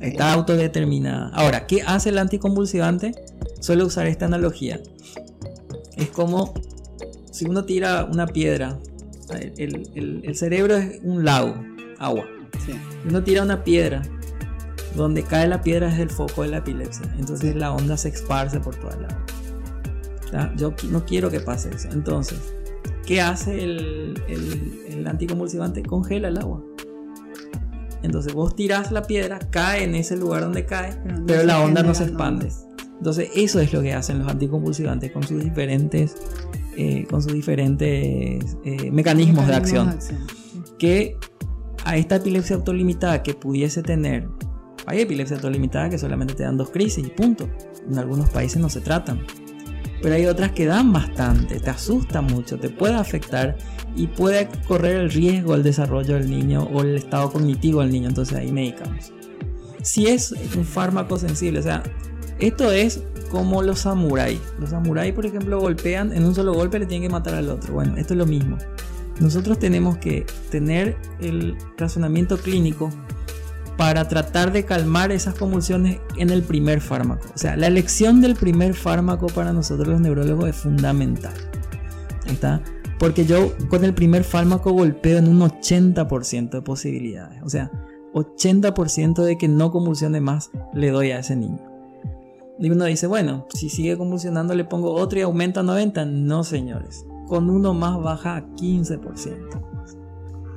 Está autodeterminada. Ahora, ¿qué hace el anticonvulsivante? Suele usar esta analogía. Es como si uno tira una piedra, el, cerebro es un lago, agua. Uno tira una piedra donde cae la piedra es el foco de la epilepsia. Entonces la onda se esparce por toda la Yo no quiero que pase eso. Entonces, ¿qué hace el, el, anticonvulsivante? Congela el agua. Entonces vos tirás la piedra, cae en ese lugar donde cae, pero, la onda no se expande. Entonces eso es lo que hacen los anticonvulsivantes con sus diferentes, eh, con sus diferentes eh, mecanismos, de acción. Que a esta epilepsia autolimitada que pudiese tener hay epilepsia autolimitada que solamente te dan dos crisis y punto. En algunos países no se tratan. Pero hay otras que dan bastante, te asusta mucho, te puede afectar y puede correr el riesgo al desarrollo del niño o el estado cognitivo del niño, entonces ahí medicamos. Si es un fármaco sensible, o sea, esto es como los samuráis. Los samuráis, por ejemplo, golpean en un solo golpe, le tienen que matar al otro. Bueno, esto es lo mismo. Nosotros tenemos que tener el razonamiento clínico para tratar de calmar esas convulsiones en el primer fármaco. O sea, la elección del primer fármaco para nosotros los neurólogos es fundamental. ¿Está? Porque yo con el primer fármaco golpeo en un 80% de posibilidades. O sea, 80% de que no convulsione más le doy a ese niño. Y uno dice, bueno, si sigue convulsionando le pongo otro y aumenta a 90. No, señores. Con uno más baja a 15%.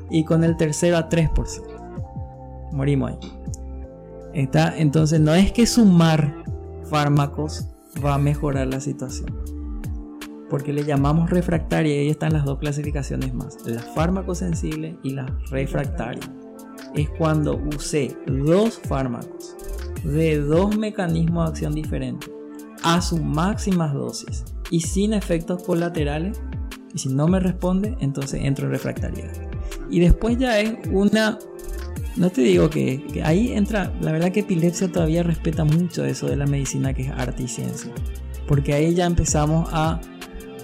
Y con el tercero a 3% morimos ahí. Está, entonces no es que sumar fármacos va a mejorar la situación. Porque le llamamos refractaria y ahí están las dos clasificaciones más. La fármaco sensible y la refractaria. Es cuando usé dos fármacos de dos mecanismos de acción diferentes a sus máximas dosis y sin efectos colaterales. Y si no me responde, entonces entro en refractariedad. Y después ya es una no te digo que, ahí entra, la verdad que epilepsia todavía respeta mucho eso de la medicina que es arte y ciencia. Porque ahí ya empezamos a...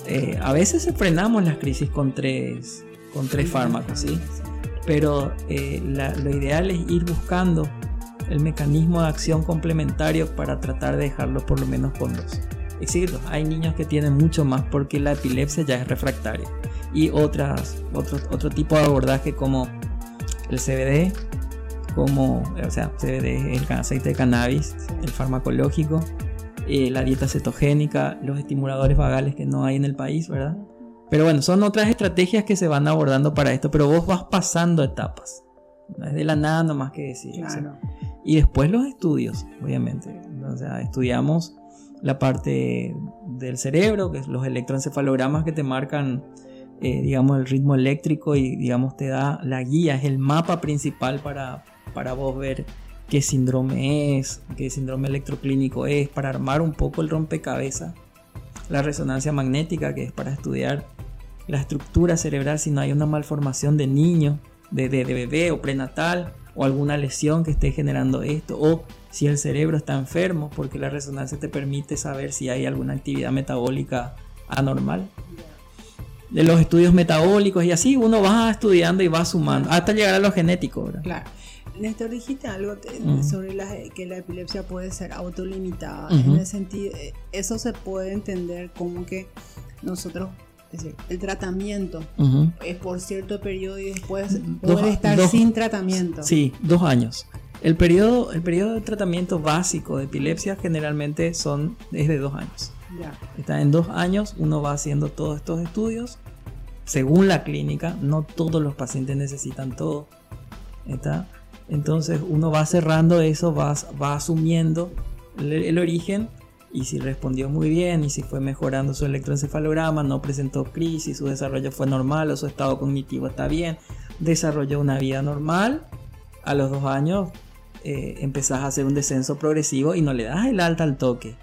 Eh, a veces frenamos las crisis con tres, con tres fármacos, ¿sí? Pero eh, lo ideal es ir buscando el mecanismo de acción complementario para tratar de dejarlo por lo menos con dos. Es hay niños que tienen mucho más porque la epilepsia ya es refractaria. Y otras, otro, otro tipo de abordaje como el CBD, como, o sea, el aceite de cannabis, el farmacológico, eh, la dieta cetogénica, los estimuladores vagales que no hay en el país, ¿verdad? Pero bueno, son otras estrategias que se van abordando para esto, pero vos vas pasando etapas. No es de la nada nomás que decir. Y después los estudios, obviamente. O sea, estudiamos la parte del cerebro, que es los electroencefalogramas que te marcan eh, digamos, el ritmo eléctrico y, digamos, te da la guía, es el mapa principal para, para vos ver qué síndrome es, qué síndrome electroclínico es, para armar un poco el rompecabezas. La resonancia magnética, que es para estudiar la estructura cerebral si no hay una malformación de niño, de, bebé o prenatal, o alguna lesión que esté generando esto, o si el cerebro está enfermo, porque la resonancia te permite saber si hay alguna actividad metabólica anormal. De los estudios metabólicos y así uno va estudiando y va sumando hasta llegar a lo genético. Claro. Néstor, dijiste algo sobre la, que la epilepsia puede ser autolimitada. En el sentido, eh, eso se puede entender como que nosotros, es decir, el tratamiento es por cierto periodo y después puede estar sin tratamiento. Sí, dos años. El periodo, el periodo de tratamiento básico de epilepsia generalmente son, es de dos años. Ya. Está en dos años, uno va haciendo todos estos estudios. Según la clínica, no todos los pacientes necesitan todo. ¿Está? Entonces uno va cerrando eso, va, va asumiendo el, origen y si respondió muy bien y si fue mejorando su electroencefalograma, no presentó crisis, su desarrollo fue normal o su estado cognitivo está bien, desarrolló una vida normal, a los dos años eh, empezás a hacer un descenso progresivo y no le das el alta al toque.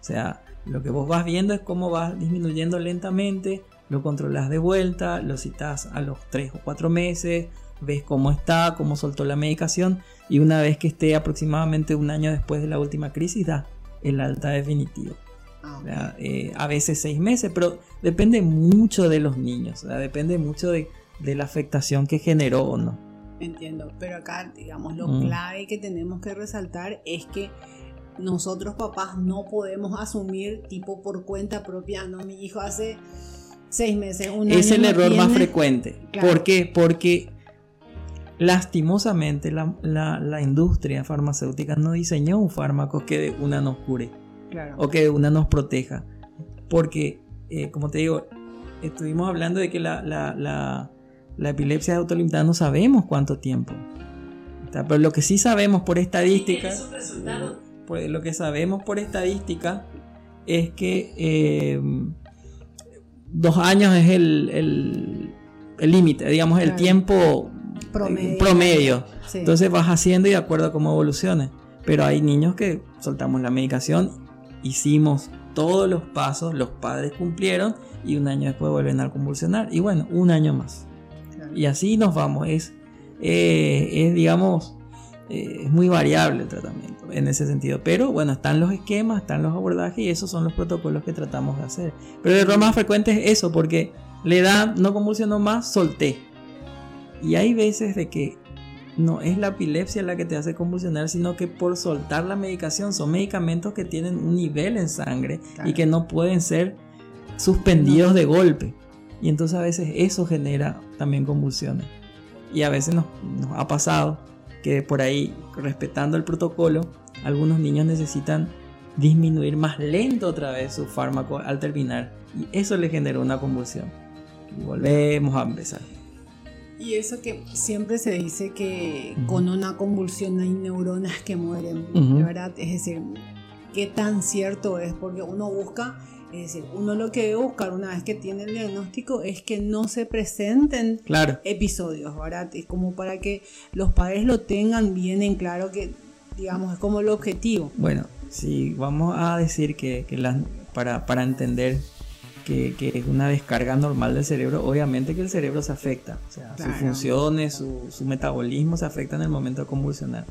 O sea, lo que vos vas viendo es cómo vas disminuyendo lentamente, lo controlas de vuelta, lo citas a los tres o cuatro meses, ves cómo está, cómo soltó la medicación y una vez que esté aproximadamente un año después de la última crisis da el alta definitivo. Ah, eh, a veces seis meses, pero depende mucho de los niños, depende mucho de, la afectación que generó o no. Entiendo, pero acá, digamos, lo mm. clave que tenemos que resaltar es que nosotros papás no podemos asumir tipo por cuenta propia, no, mi hijo hace seis meses, un Es el error más frecuente. ¿Por qué? Porque Lastimosamente, la, industria farmacéutica no diseñó un fármaco que de una nos cure o que de una nos proteja. Porque, eh, como te digo, estuvimos hablando de que la, la epilepsia autolimitada no sabemos cuánto tiempo. Pero lo que sí sabemos por estadística, pues, lo que sabemos por estadística es que eh, dos años es el límite, digamos, el tiempo promedio. Entonces vas haciendo y de acuerdo a cómo evolucione. Pero hay niños que soltamos la medicación, hicimos todos los pasos, los padres cumplieron y un año después vuelven a convulsionar. Y bueno, un año más. Y así nos vamos. Es, eh, es digamos, eh, es muy variable el tratamiento en ese sentido. Pero bueno, están los esquemas, están los abordajes y esos son los protocolos que tratamos de hacer. Pero el error más frecuente es eso, porque le da, no convulsionó más, solté. Y hay veces de que no es la epilepsia la que te hace convulsionar, sino que por soltar la medicación son medicamentos que tienen un nivel en sangre y que no pueden ser suspendidos de golpe. Y entonces a veces eso genera también convulsiones. Y a veces nos, ha pasado que por ahí, respetando el protocolo, algunos niños necesitan disminuir más lento otra vez su fármaco al terminar. Y eso le generó una convulsión. Y volvemos a empezar. Y eso que siempre se dice que con una convulsión hay neuronas que mueren, ¿verdad? Es decir, ¿qué tan cierto es? Porque uno busca, es decir, uno lo que debe buscar una vez que tiene el diagnóstico es que no se presenten episodios, ¿verdad? Es como para que los padres lo tengan bien en claro que, digamos, es como el objetivo. Bueno, si vamos a decir que, que para, para entender que, es una descarga normal del cerebro, obviamente que el cerebro se afecta. O sea, sus funciones, su, metabolismo se afecta en el momento de convulsionar.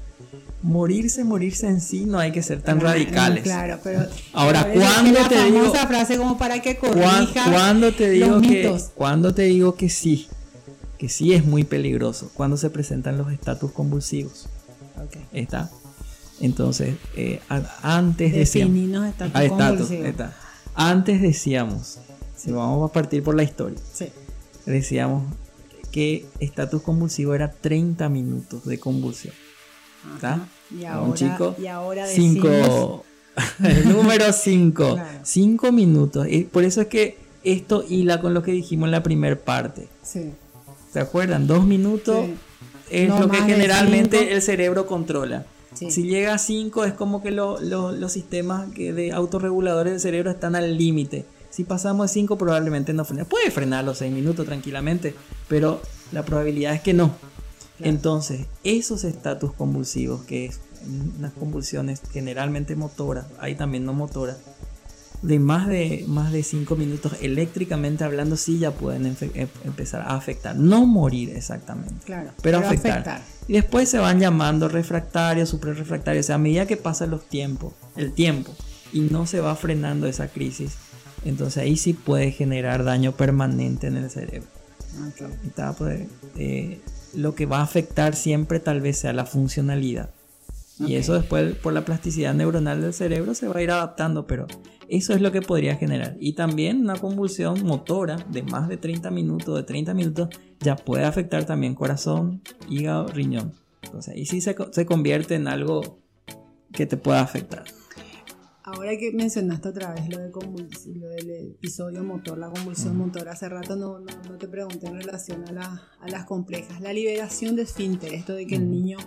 Morirse, morirse en sí, no hay que ser tan radicales. Claro, pero. Ahora, cuando te digo. frase como para que cuando te digo que. Cuando te digo que sí, que sí es muy peligroso, cuando se presentan los estatus convulsivos. Okay. ¿Está? Entonces, eh, antes de. Definirnos estatus ah, convulsivos. Está. Antes decíamos, si vamos a partir por la historia, decíamos que estatus convulsivo era 30 minutos de convulsión. ¿Está? Y ahora, un chico, y ahora cinco, el número 5, 5 minutos. Y por eso es que esto hila con lo que dijimos en la primera parte. Sí. ¿Se acuerdan? Dos minutos es lo que generalmente el cerebro controla. Si llega a 5 es como que los sistemas que de autorreguladores del cerebro están al límite. Si pasamos de 5 probablemente no frena. Puede frenar los 6 minutos tranquilamente, pero la probabilidad es que no. Entonces, esos estatus convulsivos, que es unas convulsiones generalmente motoras, hay también no motoras, de más de más de 5 minutos eléctricamente hablando sí ya pueden em, empezar a afectar. No morir exactamente claro, pero, afectar. y después se van llamando refractarios suprarrefractarios o sea a medida que pasan los tiempos el tiempo y no se va frenando esa crisis entonces ahí sí puede generar daño permanente en el cerebro. Pues, eh, lo que va a afectar siempre tal vez sea la funcionalidad. Y eso después por la plasticidad neuronal del cerebro se va a ir adaptando, pero eso es lo que podría generar. Y también una convulsión motora de más de 30 minutos, de 30 minutos, ya puede afectar también corazón, hígado, riñón. Entonces ahí sí se, se convierte en algo que te pueda afectar. Ahora que mencionaste otra vez lo, de lo del episodio motor, la convulsión motor, hace rato no, no, te pregunté en relación a, a, las complejas. La liberación de esfínter, esto de que el niño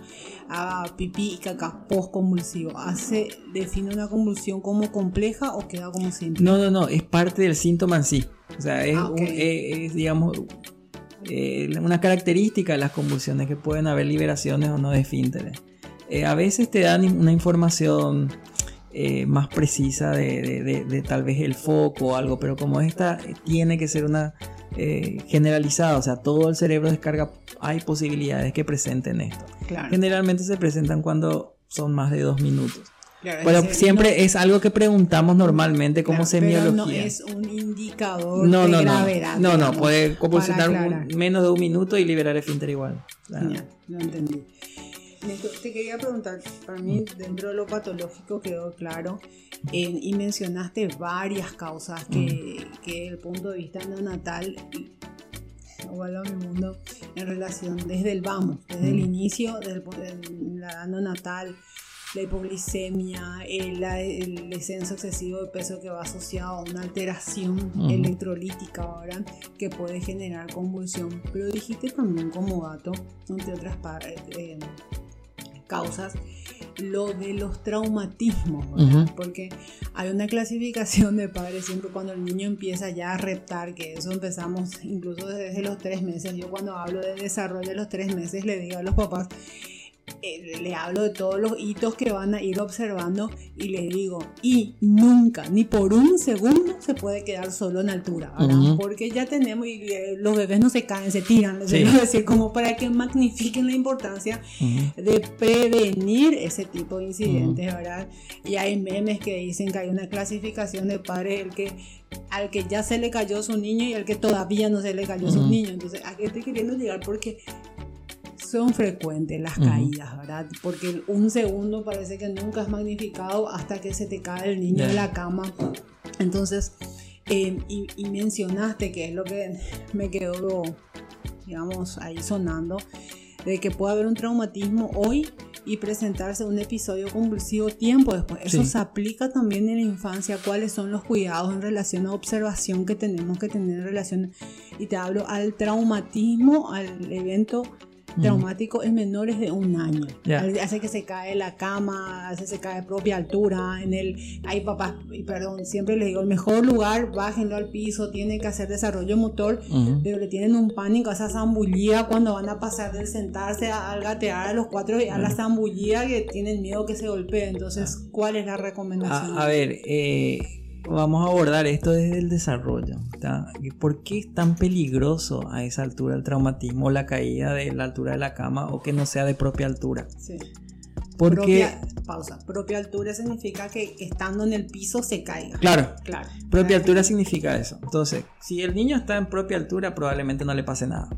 haga pipí y caca post-convulsivo, ¿hace, ¿define una convulsión como compleja o queda como simple? No, no, no, es parte del síntoma en sí. O sea, es, ah, digamos, eh, una característica de las convulsiones que pueden haber liberaciones o no de esfínteres. Eh, a veces te dan una información eh, más precisa de, tal vez el foco o algo, pero como esta tiene que ser una eh, generalizada, o sea, todo el cerebro descarga, hay posibilidades que presenten esto. Generalmente se presentan cuando son más de dos minutos. pero siempre es algo que preguntamos normalmente como semiología. no es un indicador de gravedad. No, no, puede convulsionar menos de un minuto y liberar el finter igual. lo entendí te quería preguntar, para mí dentro de lo patológico quedó claro y mencionaste varias causas que, mm. que desde el punto de vista neonatal a mi mundo en relación desde el vamos, desde el mm. inicio, desde el, la edad neonatal, la hipoglicemia, el, el, descenso excesivo de peso que va asociado a una alteración electrolítica ahora que puede generar convulsión. Pero dijiste también como dato, entre otras eh, causas, lo de los traumatismos, porque hay una clasificación de padres siempre cuando el niño empieza ya a reptar, que eso empezamos incluso desde los tres meses. Yo cuando hablo de desarrollo de los tres meses le digo a los papás, eh, le hablo de todos los hitos que van a ir observando y les digo, y nunca, ni por un segundo se puede quedar solo en altura, ¿verdad? Porque ya tenemos, y eh, los bebés no se caen, se tiran, les decir, como para que magnifiquen la importancia de prevenir ese tipo de incidentes, ¿verdad? Y hay memes que dicen que hay una clasificación de padres, el que al que ya se le cayó su niño y al que todavía no se le cayó su niño. Entonces, ¿a qué estoy queriendo llegar? Porque son frecuentes las caídas, ¿verdad? Porque un segundo parece que nunca es magnificado hasta que se te cae el niño en la cama. Entonces, em, y, mencionaste que es lo que me quedó, digamos, ahí sonando, de que puede haber un traumatismo hoy y presentarse un episodio convulsivo tiempo después. Eso se aplica también en la infancia, cuáles son los cuidados en relación a observación que tenemos que tener en relación, y te hablo al traumatismo, al evento traumático en menores de un año. Hace que se cae la cama, hace que se cae a propia altura. En el, hay papás, perdón, siempre les digo, el mejor lugar, bájenlo al piso, tienen que hacer desarrollo motor, pero le tienen un pánico a esa zambullida cuando van a pasar del sentarse al gatear a los cuatro, a la zambullida que tienen miedo que se golpee. Entonces, ¿cuál es la recomendación? A, a ver, eh vamos a abordar esto desde el desarrollo. ¿Por qué es tan peligroso a esa altura el traumatismo, la caída de la altura de la cama o que no sea de propia altura? Sí. Porque, pausa, propia altura significa que estando en el piso se caiga. Claro, claro. Propia altura significa eso. Entonces, si el niño está en propia altura, probablemente no le pase nada.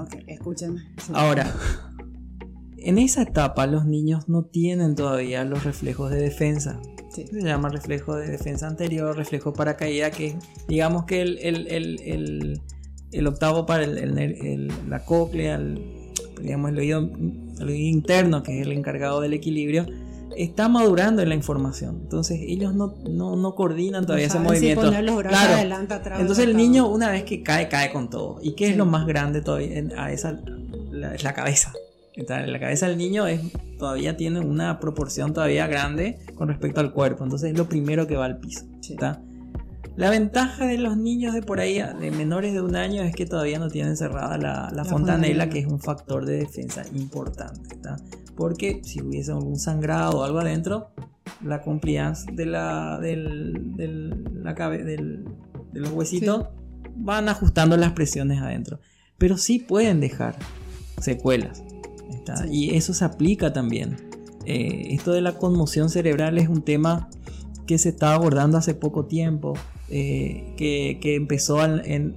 Ok, escúchenme. Ahora, en esa etapa los niños no tienen todavía los reflejos de defensa. Se llama reflejo de defensa anterior, reflejo para caída, que digamos que el, el, el, octavo para la cóclea, digamos el oído, el oído interno, que es el encargado del equilibrio, está madurando en la información. Entonces ellos no, no, coordinan todavía ese movimiento. claro. Entonces el niño una vez que cae, cae con todo. ¿Y qué es lo más grande todavía? A esa, la, la cabeza la cabeza del niño es, todavía tiene una proporción todavía grande con respecto al cuerpo. Entonces es lo primero que va al piso. La ventaja de los niños de por ahí, de menores de un año, es que todavía no tienen cerrada la, fontanela, que es un factor de defensa importante. Porque si hubiese algún sangrado o algo adentro, la compliance de la, del, la del, de los huesitos van ajustando las presiones adentro. Pero sí pueden dejar secuelas. Y eso se aplica también. Eh, esto de la conmoción cerebral es un tema que se está abordando hace poco tiempo, eh, que, que, empezó en,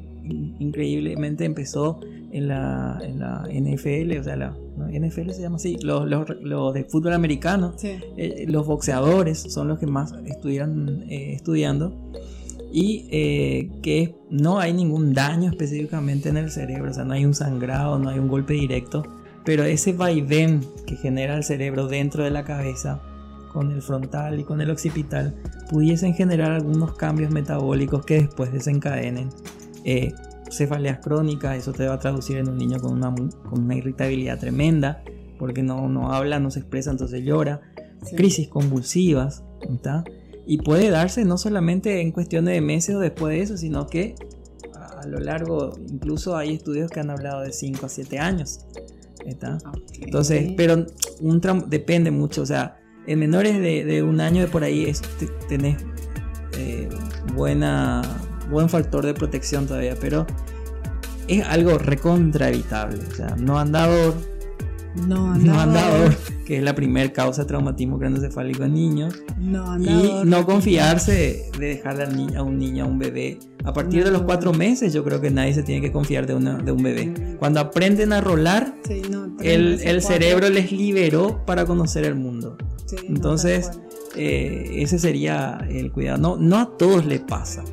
increíblemente empezó en la, en la, NFL, o sea, la NFL se llama así, los, los, de fútbol americano, eh, los boxeadores son los que más estuvieran estudiando y que no hay ningún daño específicamente en el cerebro, o sea, no hay un sangrado, no hay un golpe directo, pero ese vaivén que genera el cerebro dentro de la cabeza, con el frontal y con el occipital, pudiesen generar algunos cambios metabólicos que después desencadenen eh, cefaleas crónicas. Eso te va a traducir en un niño con una, con una irritabilidad tremenda, porque no, no habla, no se expresa, entonces llora. Crisis convulsivas, Y puede darse no solamente en cuestiones de meses o después de eso, sino que a lo largo, incluso hay estudios que han hablado de 5 a 7 años. Entonces, pero un depende mucho, o sea, en menores de, un año de por ahí es, tenés eh, buena, buen factor de protección todavía, pero es algo recontra evitable, o sea, no andador, no andador, que es la primera causa de traumatismo craneoencefálico en niños, no andador, y no confiarse de dejarle a un niño, a un bebé a partir de los cuatro meses yo creo que nadie se tiene que confiar de, una, de un bebé. Cuando aprenden a rolar, el, el cerebro les liberó para conocer el mundo. Entonces, eh, ese sería el cuidado. No, no a todos le pasa.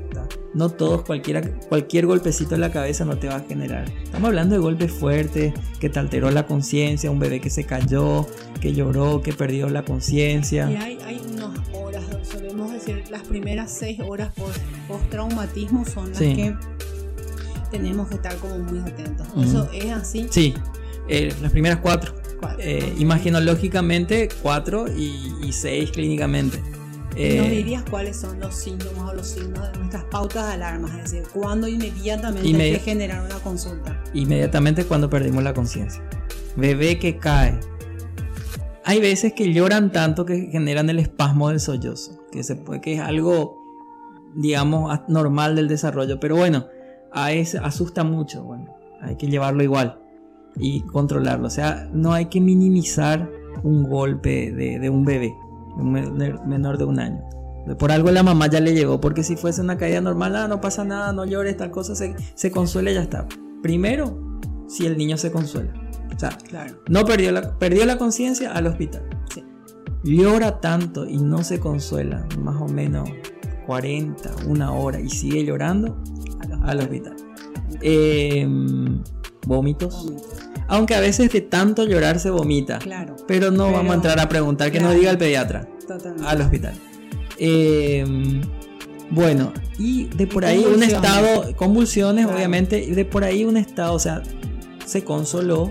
No todos, cualquiera, cualquier golpecito en la cabeza no te va a generar. Estamos hablando de golpes fuertes, que te alteró la conciencia, un bebé que se cayó, que lloró, que perdió la conciencia. Y hay, hay solemos decir, las primeras seis horas post-traumatismo son las que tenemos que estar como muy atentos. ¿Eso es así? Sí, eh, las primeras cuatro. Eh, imaginológicamente cuatro y, y seis clínicamente. Eh, ¿Nos dirías cuáles son los síntomas o los signos de nuestras pautas de alarmas? Es decir, ¿cuándo inmediatamente hay que generar una consulta? Inmediatamente cuando perdimos la conciencia. Bebé que cae, hay veces que lloran tanto que generan el espasmo del sollozo, que, se puede, que es algo, digamos, normal del desarrollo. Pero bueno, a ese asusta mucho. Bueno, hay que llevarlo igual y controlarlo. O sea, no hay que minimizar un golpe de, un bebé, un menor de un año. Por algo la mamá ya le llegó, porque si fuese una caída normal, ah, no pasa nada, no llores, tal cosa, se, se consuela y ya está. Primero, si el niño se consuela. O sea, no perdió la, perdió la conciencia al hospital. Llora tanto y no se consuela, más o menos 40, una hora, y sigue llorando al hospital. Em, vómitos. Aunque a veces de tanto llorar se vomita. Claro. Pero no vamos a entrar a preguntar, que nos diga el pediatra. Al hospital. Em, bueno, y de por ahí un estado, convulsiones, obviamente, y de por ahí un estado, o sea, se consoló.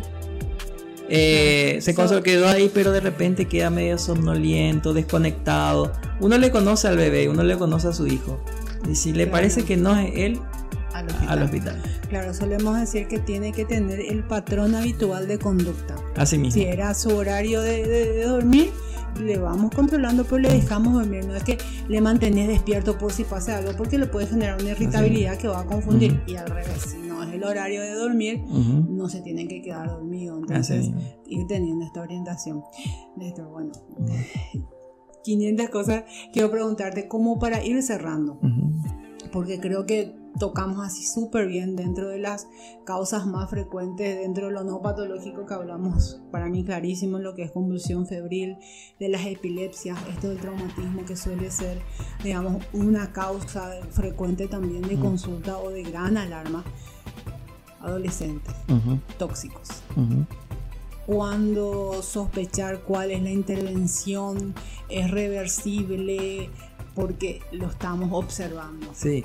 Eh, se consoló, quedó ahí, pero de repente queda medio somnoliento, desconectado. Uno le conoce al bebé, uno le conoce a su hijo. Y si le parece que no es él, al hospital. Claro, solemos decir que tiene que tener el patrón habitual de conducta. Así mismo. Si era su horario de, dormir, le vamos controlando, pero le dejamos dormir. No es que le mantenés despierto por si pasa algo, porque le puede generar una irritabilidad que va a confundir. Y al revés, si no es el horario de dormir, no se tienen que quedar dormidos. Entonces, ir teniendo esta orientación. Néstor, bueno. 500 cosas quiero preguntarte, ¿cómo para ir cerrando? Porque creo que tocamos así súper bien dentro de las causas más frecuentes dentro de lo no patológico que hablamos, para mí clarísimo lo que es convulsión febril, de las epilepsias, esto del traumatismo que suele ser, digamos, una causa frecuente también de mm. consulta o de gran alarma. Adolescentes tóxicos. Cuando sospechar cuál es la intervención es reversible porque lo estamos observando. Sí,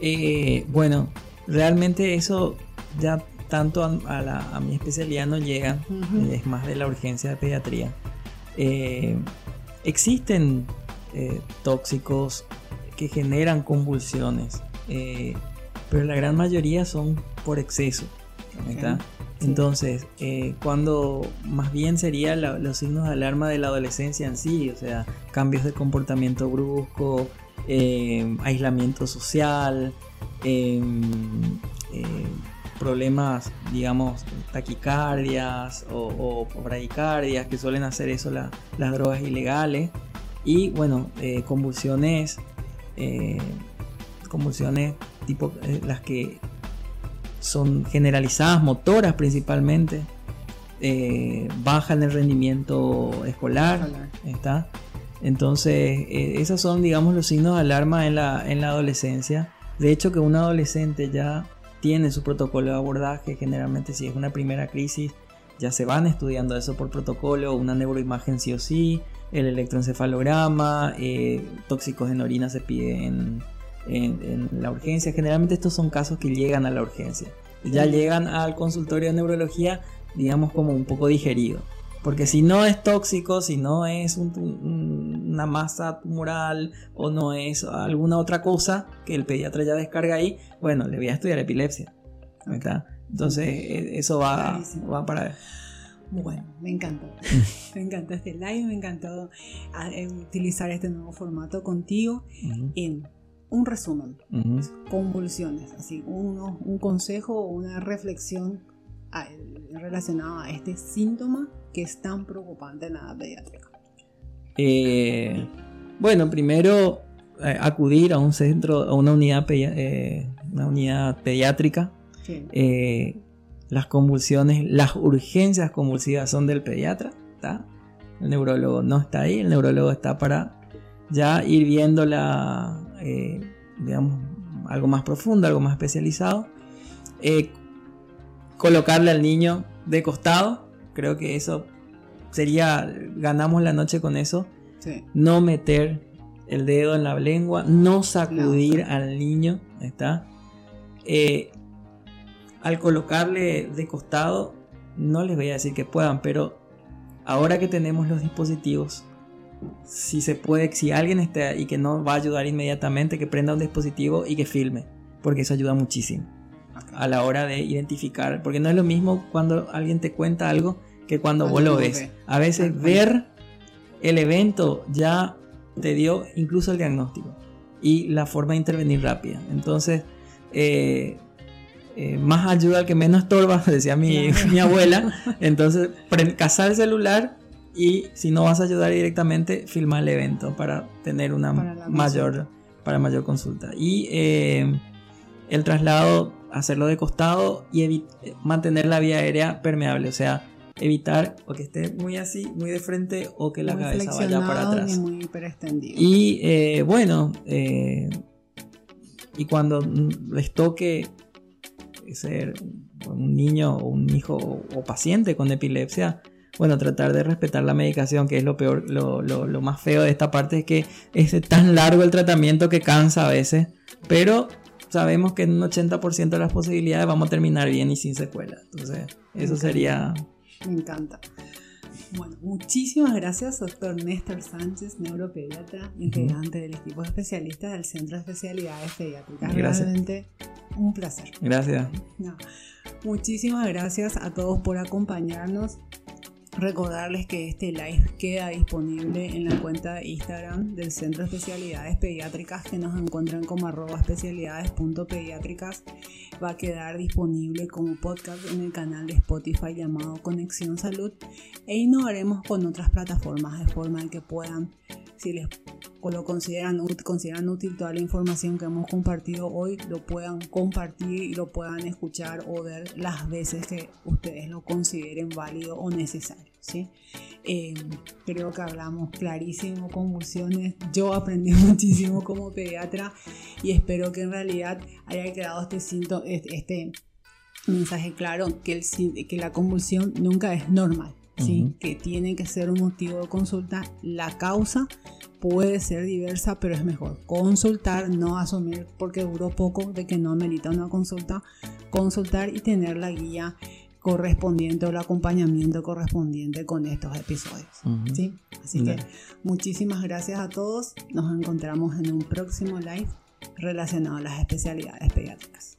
eh, bueno, realmente eso ya tanto a, mi especialidad no llega, es más de la urgencia de pediatría. Eh, existen eh, tóxicos que generan convulsiones, pero la gran mayoría son por exceso. Entonces, cuando más bien serían los signos de alarma de la adolescencia en sí, o sea, cambios de comportamiento brusco, Em, aislamiento social, em, em, problemas, digamos, taquicardias o, o, bradicardias, que suelen hacer eso las drogas ilegales. Y bueno, eh, convulsiones, eh, convulsiones tipo eh, las que son generalizadas, motoras principalmente, bajan el rendimiento escolar, ¿está? Entonces, eh, esos son, digamos, los signos de alarma en la, en la adolescencia. De hecho, que un adolescente ya tiene su protocolo de abordaje, generalmente si es una primera crisis, ya se van estudiando eso por protocolo, una neuroimagen sí o sí, el electroencefalograma, eh, tóxicos en orina se pide en, en, la urgencia. Generalmente estos son casos que llegan a la urgencia. Ya llegan al consultorio de neurología, digamos, como un poco digerido. Porque si no es tóxico, si no es una masa tumoral o no es alguna otra cosa que el pediatra ya descarga ahí, bueno, le voy a estudiar epilepsia. Entonces, e, eso va, va para... Bueno, me encantó. me encantó este live, me encantó ah, eh, utilizar este nuevo formato contigo. En un resumen, convulsiones, así, uno, un consejo o una reflexión relacionada a este síntoma que es tan preocupante en la edad pediátrica? Eh, bueno, primero eh, acudir a un centro, a una unidad, eh, una unidad pediátrica. las convulsiones, las urgencias convulsivas son del pediatra, El neurólogo no está ahí, el neurólogo está para ya ir viendo la, digamos, algo más profundo, algo más especializado. colocarle al niño de costado Creo que eso sería, ganamos la noche con eso. No meter el dedo en la lengua, no sacudir al niño, ¿está? Eh, al colocarle de costado, no les voy a decir que puedan, pero ahora que tenemos los dispositivos, si se puede, si alguien está y que no va a ayudar inmediatamente, que prenda un dispositivo y que filme, porque eso ayuda muchísimo a la hora de identificar, porque no es lo mismo cuando alguien te cuenta algo que cuando vos lo ves. A veces ver el evento ya te dio incluso el diagnóstico y la forma de intervenir rápida. Entonces, eh, eh, más ayuda al que menos estorba, decía mi, mi abuela. Entonces, cazar el celular y si no vas a ayudar directamente, filmar el evento para tener una mayor, para mayor consulta. Y eh, el traslado, hacerlo de costado y mantener la vía aérea permeable, o sea, evitar o que esté muy así, muy de frente o que la cabeza vaya para atrás. muy y eh, bueno, eh, y cuando les toque ser un niño o un hijo o paciente con epilepsia, bueno, tratar de respetar la medicación, que es lo peor, lo, lo, más feo de esta parte, es que es tan largo el tratamiento que cansa a veces, pero sabemos que en un 80% de las posibilidades vamos a terminar bien y sin secuelas. Entonces, eso sería me encanta. Bueno, muchísimas gracias, doctor Néstor Sánchez, neuropediatra, integrante del equipo de especialistas del Centro de Especialidades Pediátricas. Gracias. Realmente un placer. Gracias. muchísimas gracias a todos por acompañarnos. Recordarles que este live queda disponible en la cuenta de Instagram del Centro de Especialidades Pediátricas que nos encuentran como arroba especialidades.pediátricas. Va a quedar disponible como podcast en el canal de Spotify llamado Conexión Salud e innovaremos con otras plataformas de forma que puedan, si les lo consideran, consideran útil toda la información que hemos compartido hoy, lo puedan compartir y lo puedan escuchar o ver las veces que ustedes lo consideren válido o necesario. ¿sí? Eh, creo que hablamos clarísimo, convulsiones. Yo aprendí muchísimo como pediatra y espero que en realidad haya quedado este, este, este mensaje claro que, el, que la convulsión nunca es normal. ¿sí? que tiene que ser un motivo de consulta. La causa puede ser diversa, pero es mejor consultar, no asumir porque duró poco de que no amerita una consulta, consultar y tener la guía correspondiente o el acompañamiento correspondiente con estos episodios. ¿sí? Así que muchísimas gracias a todos. Nos encontramos en un próximo live relacionado a las especialidades pediátricas.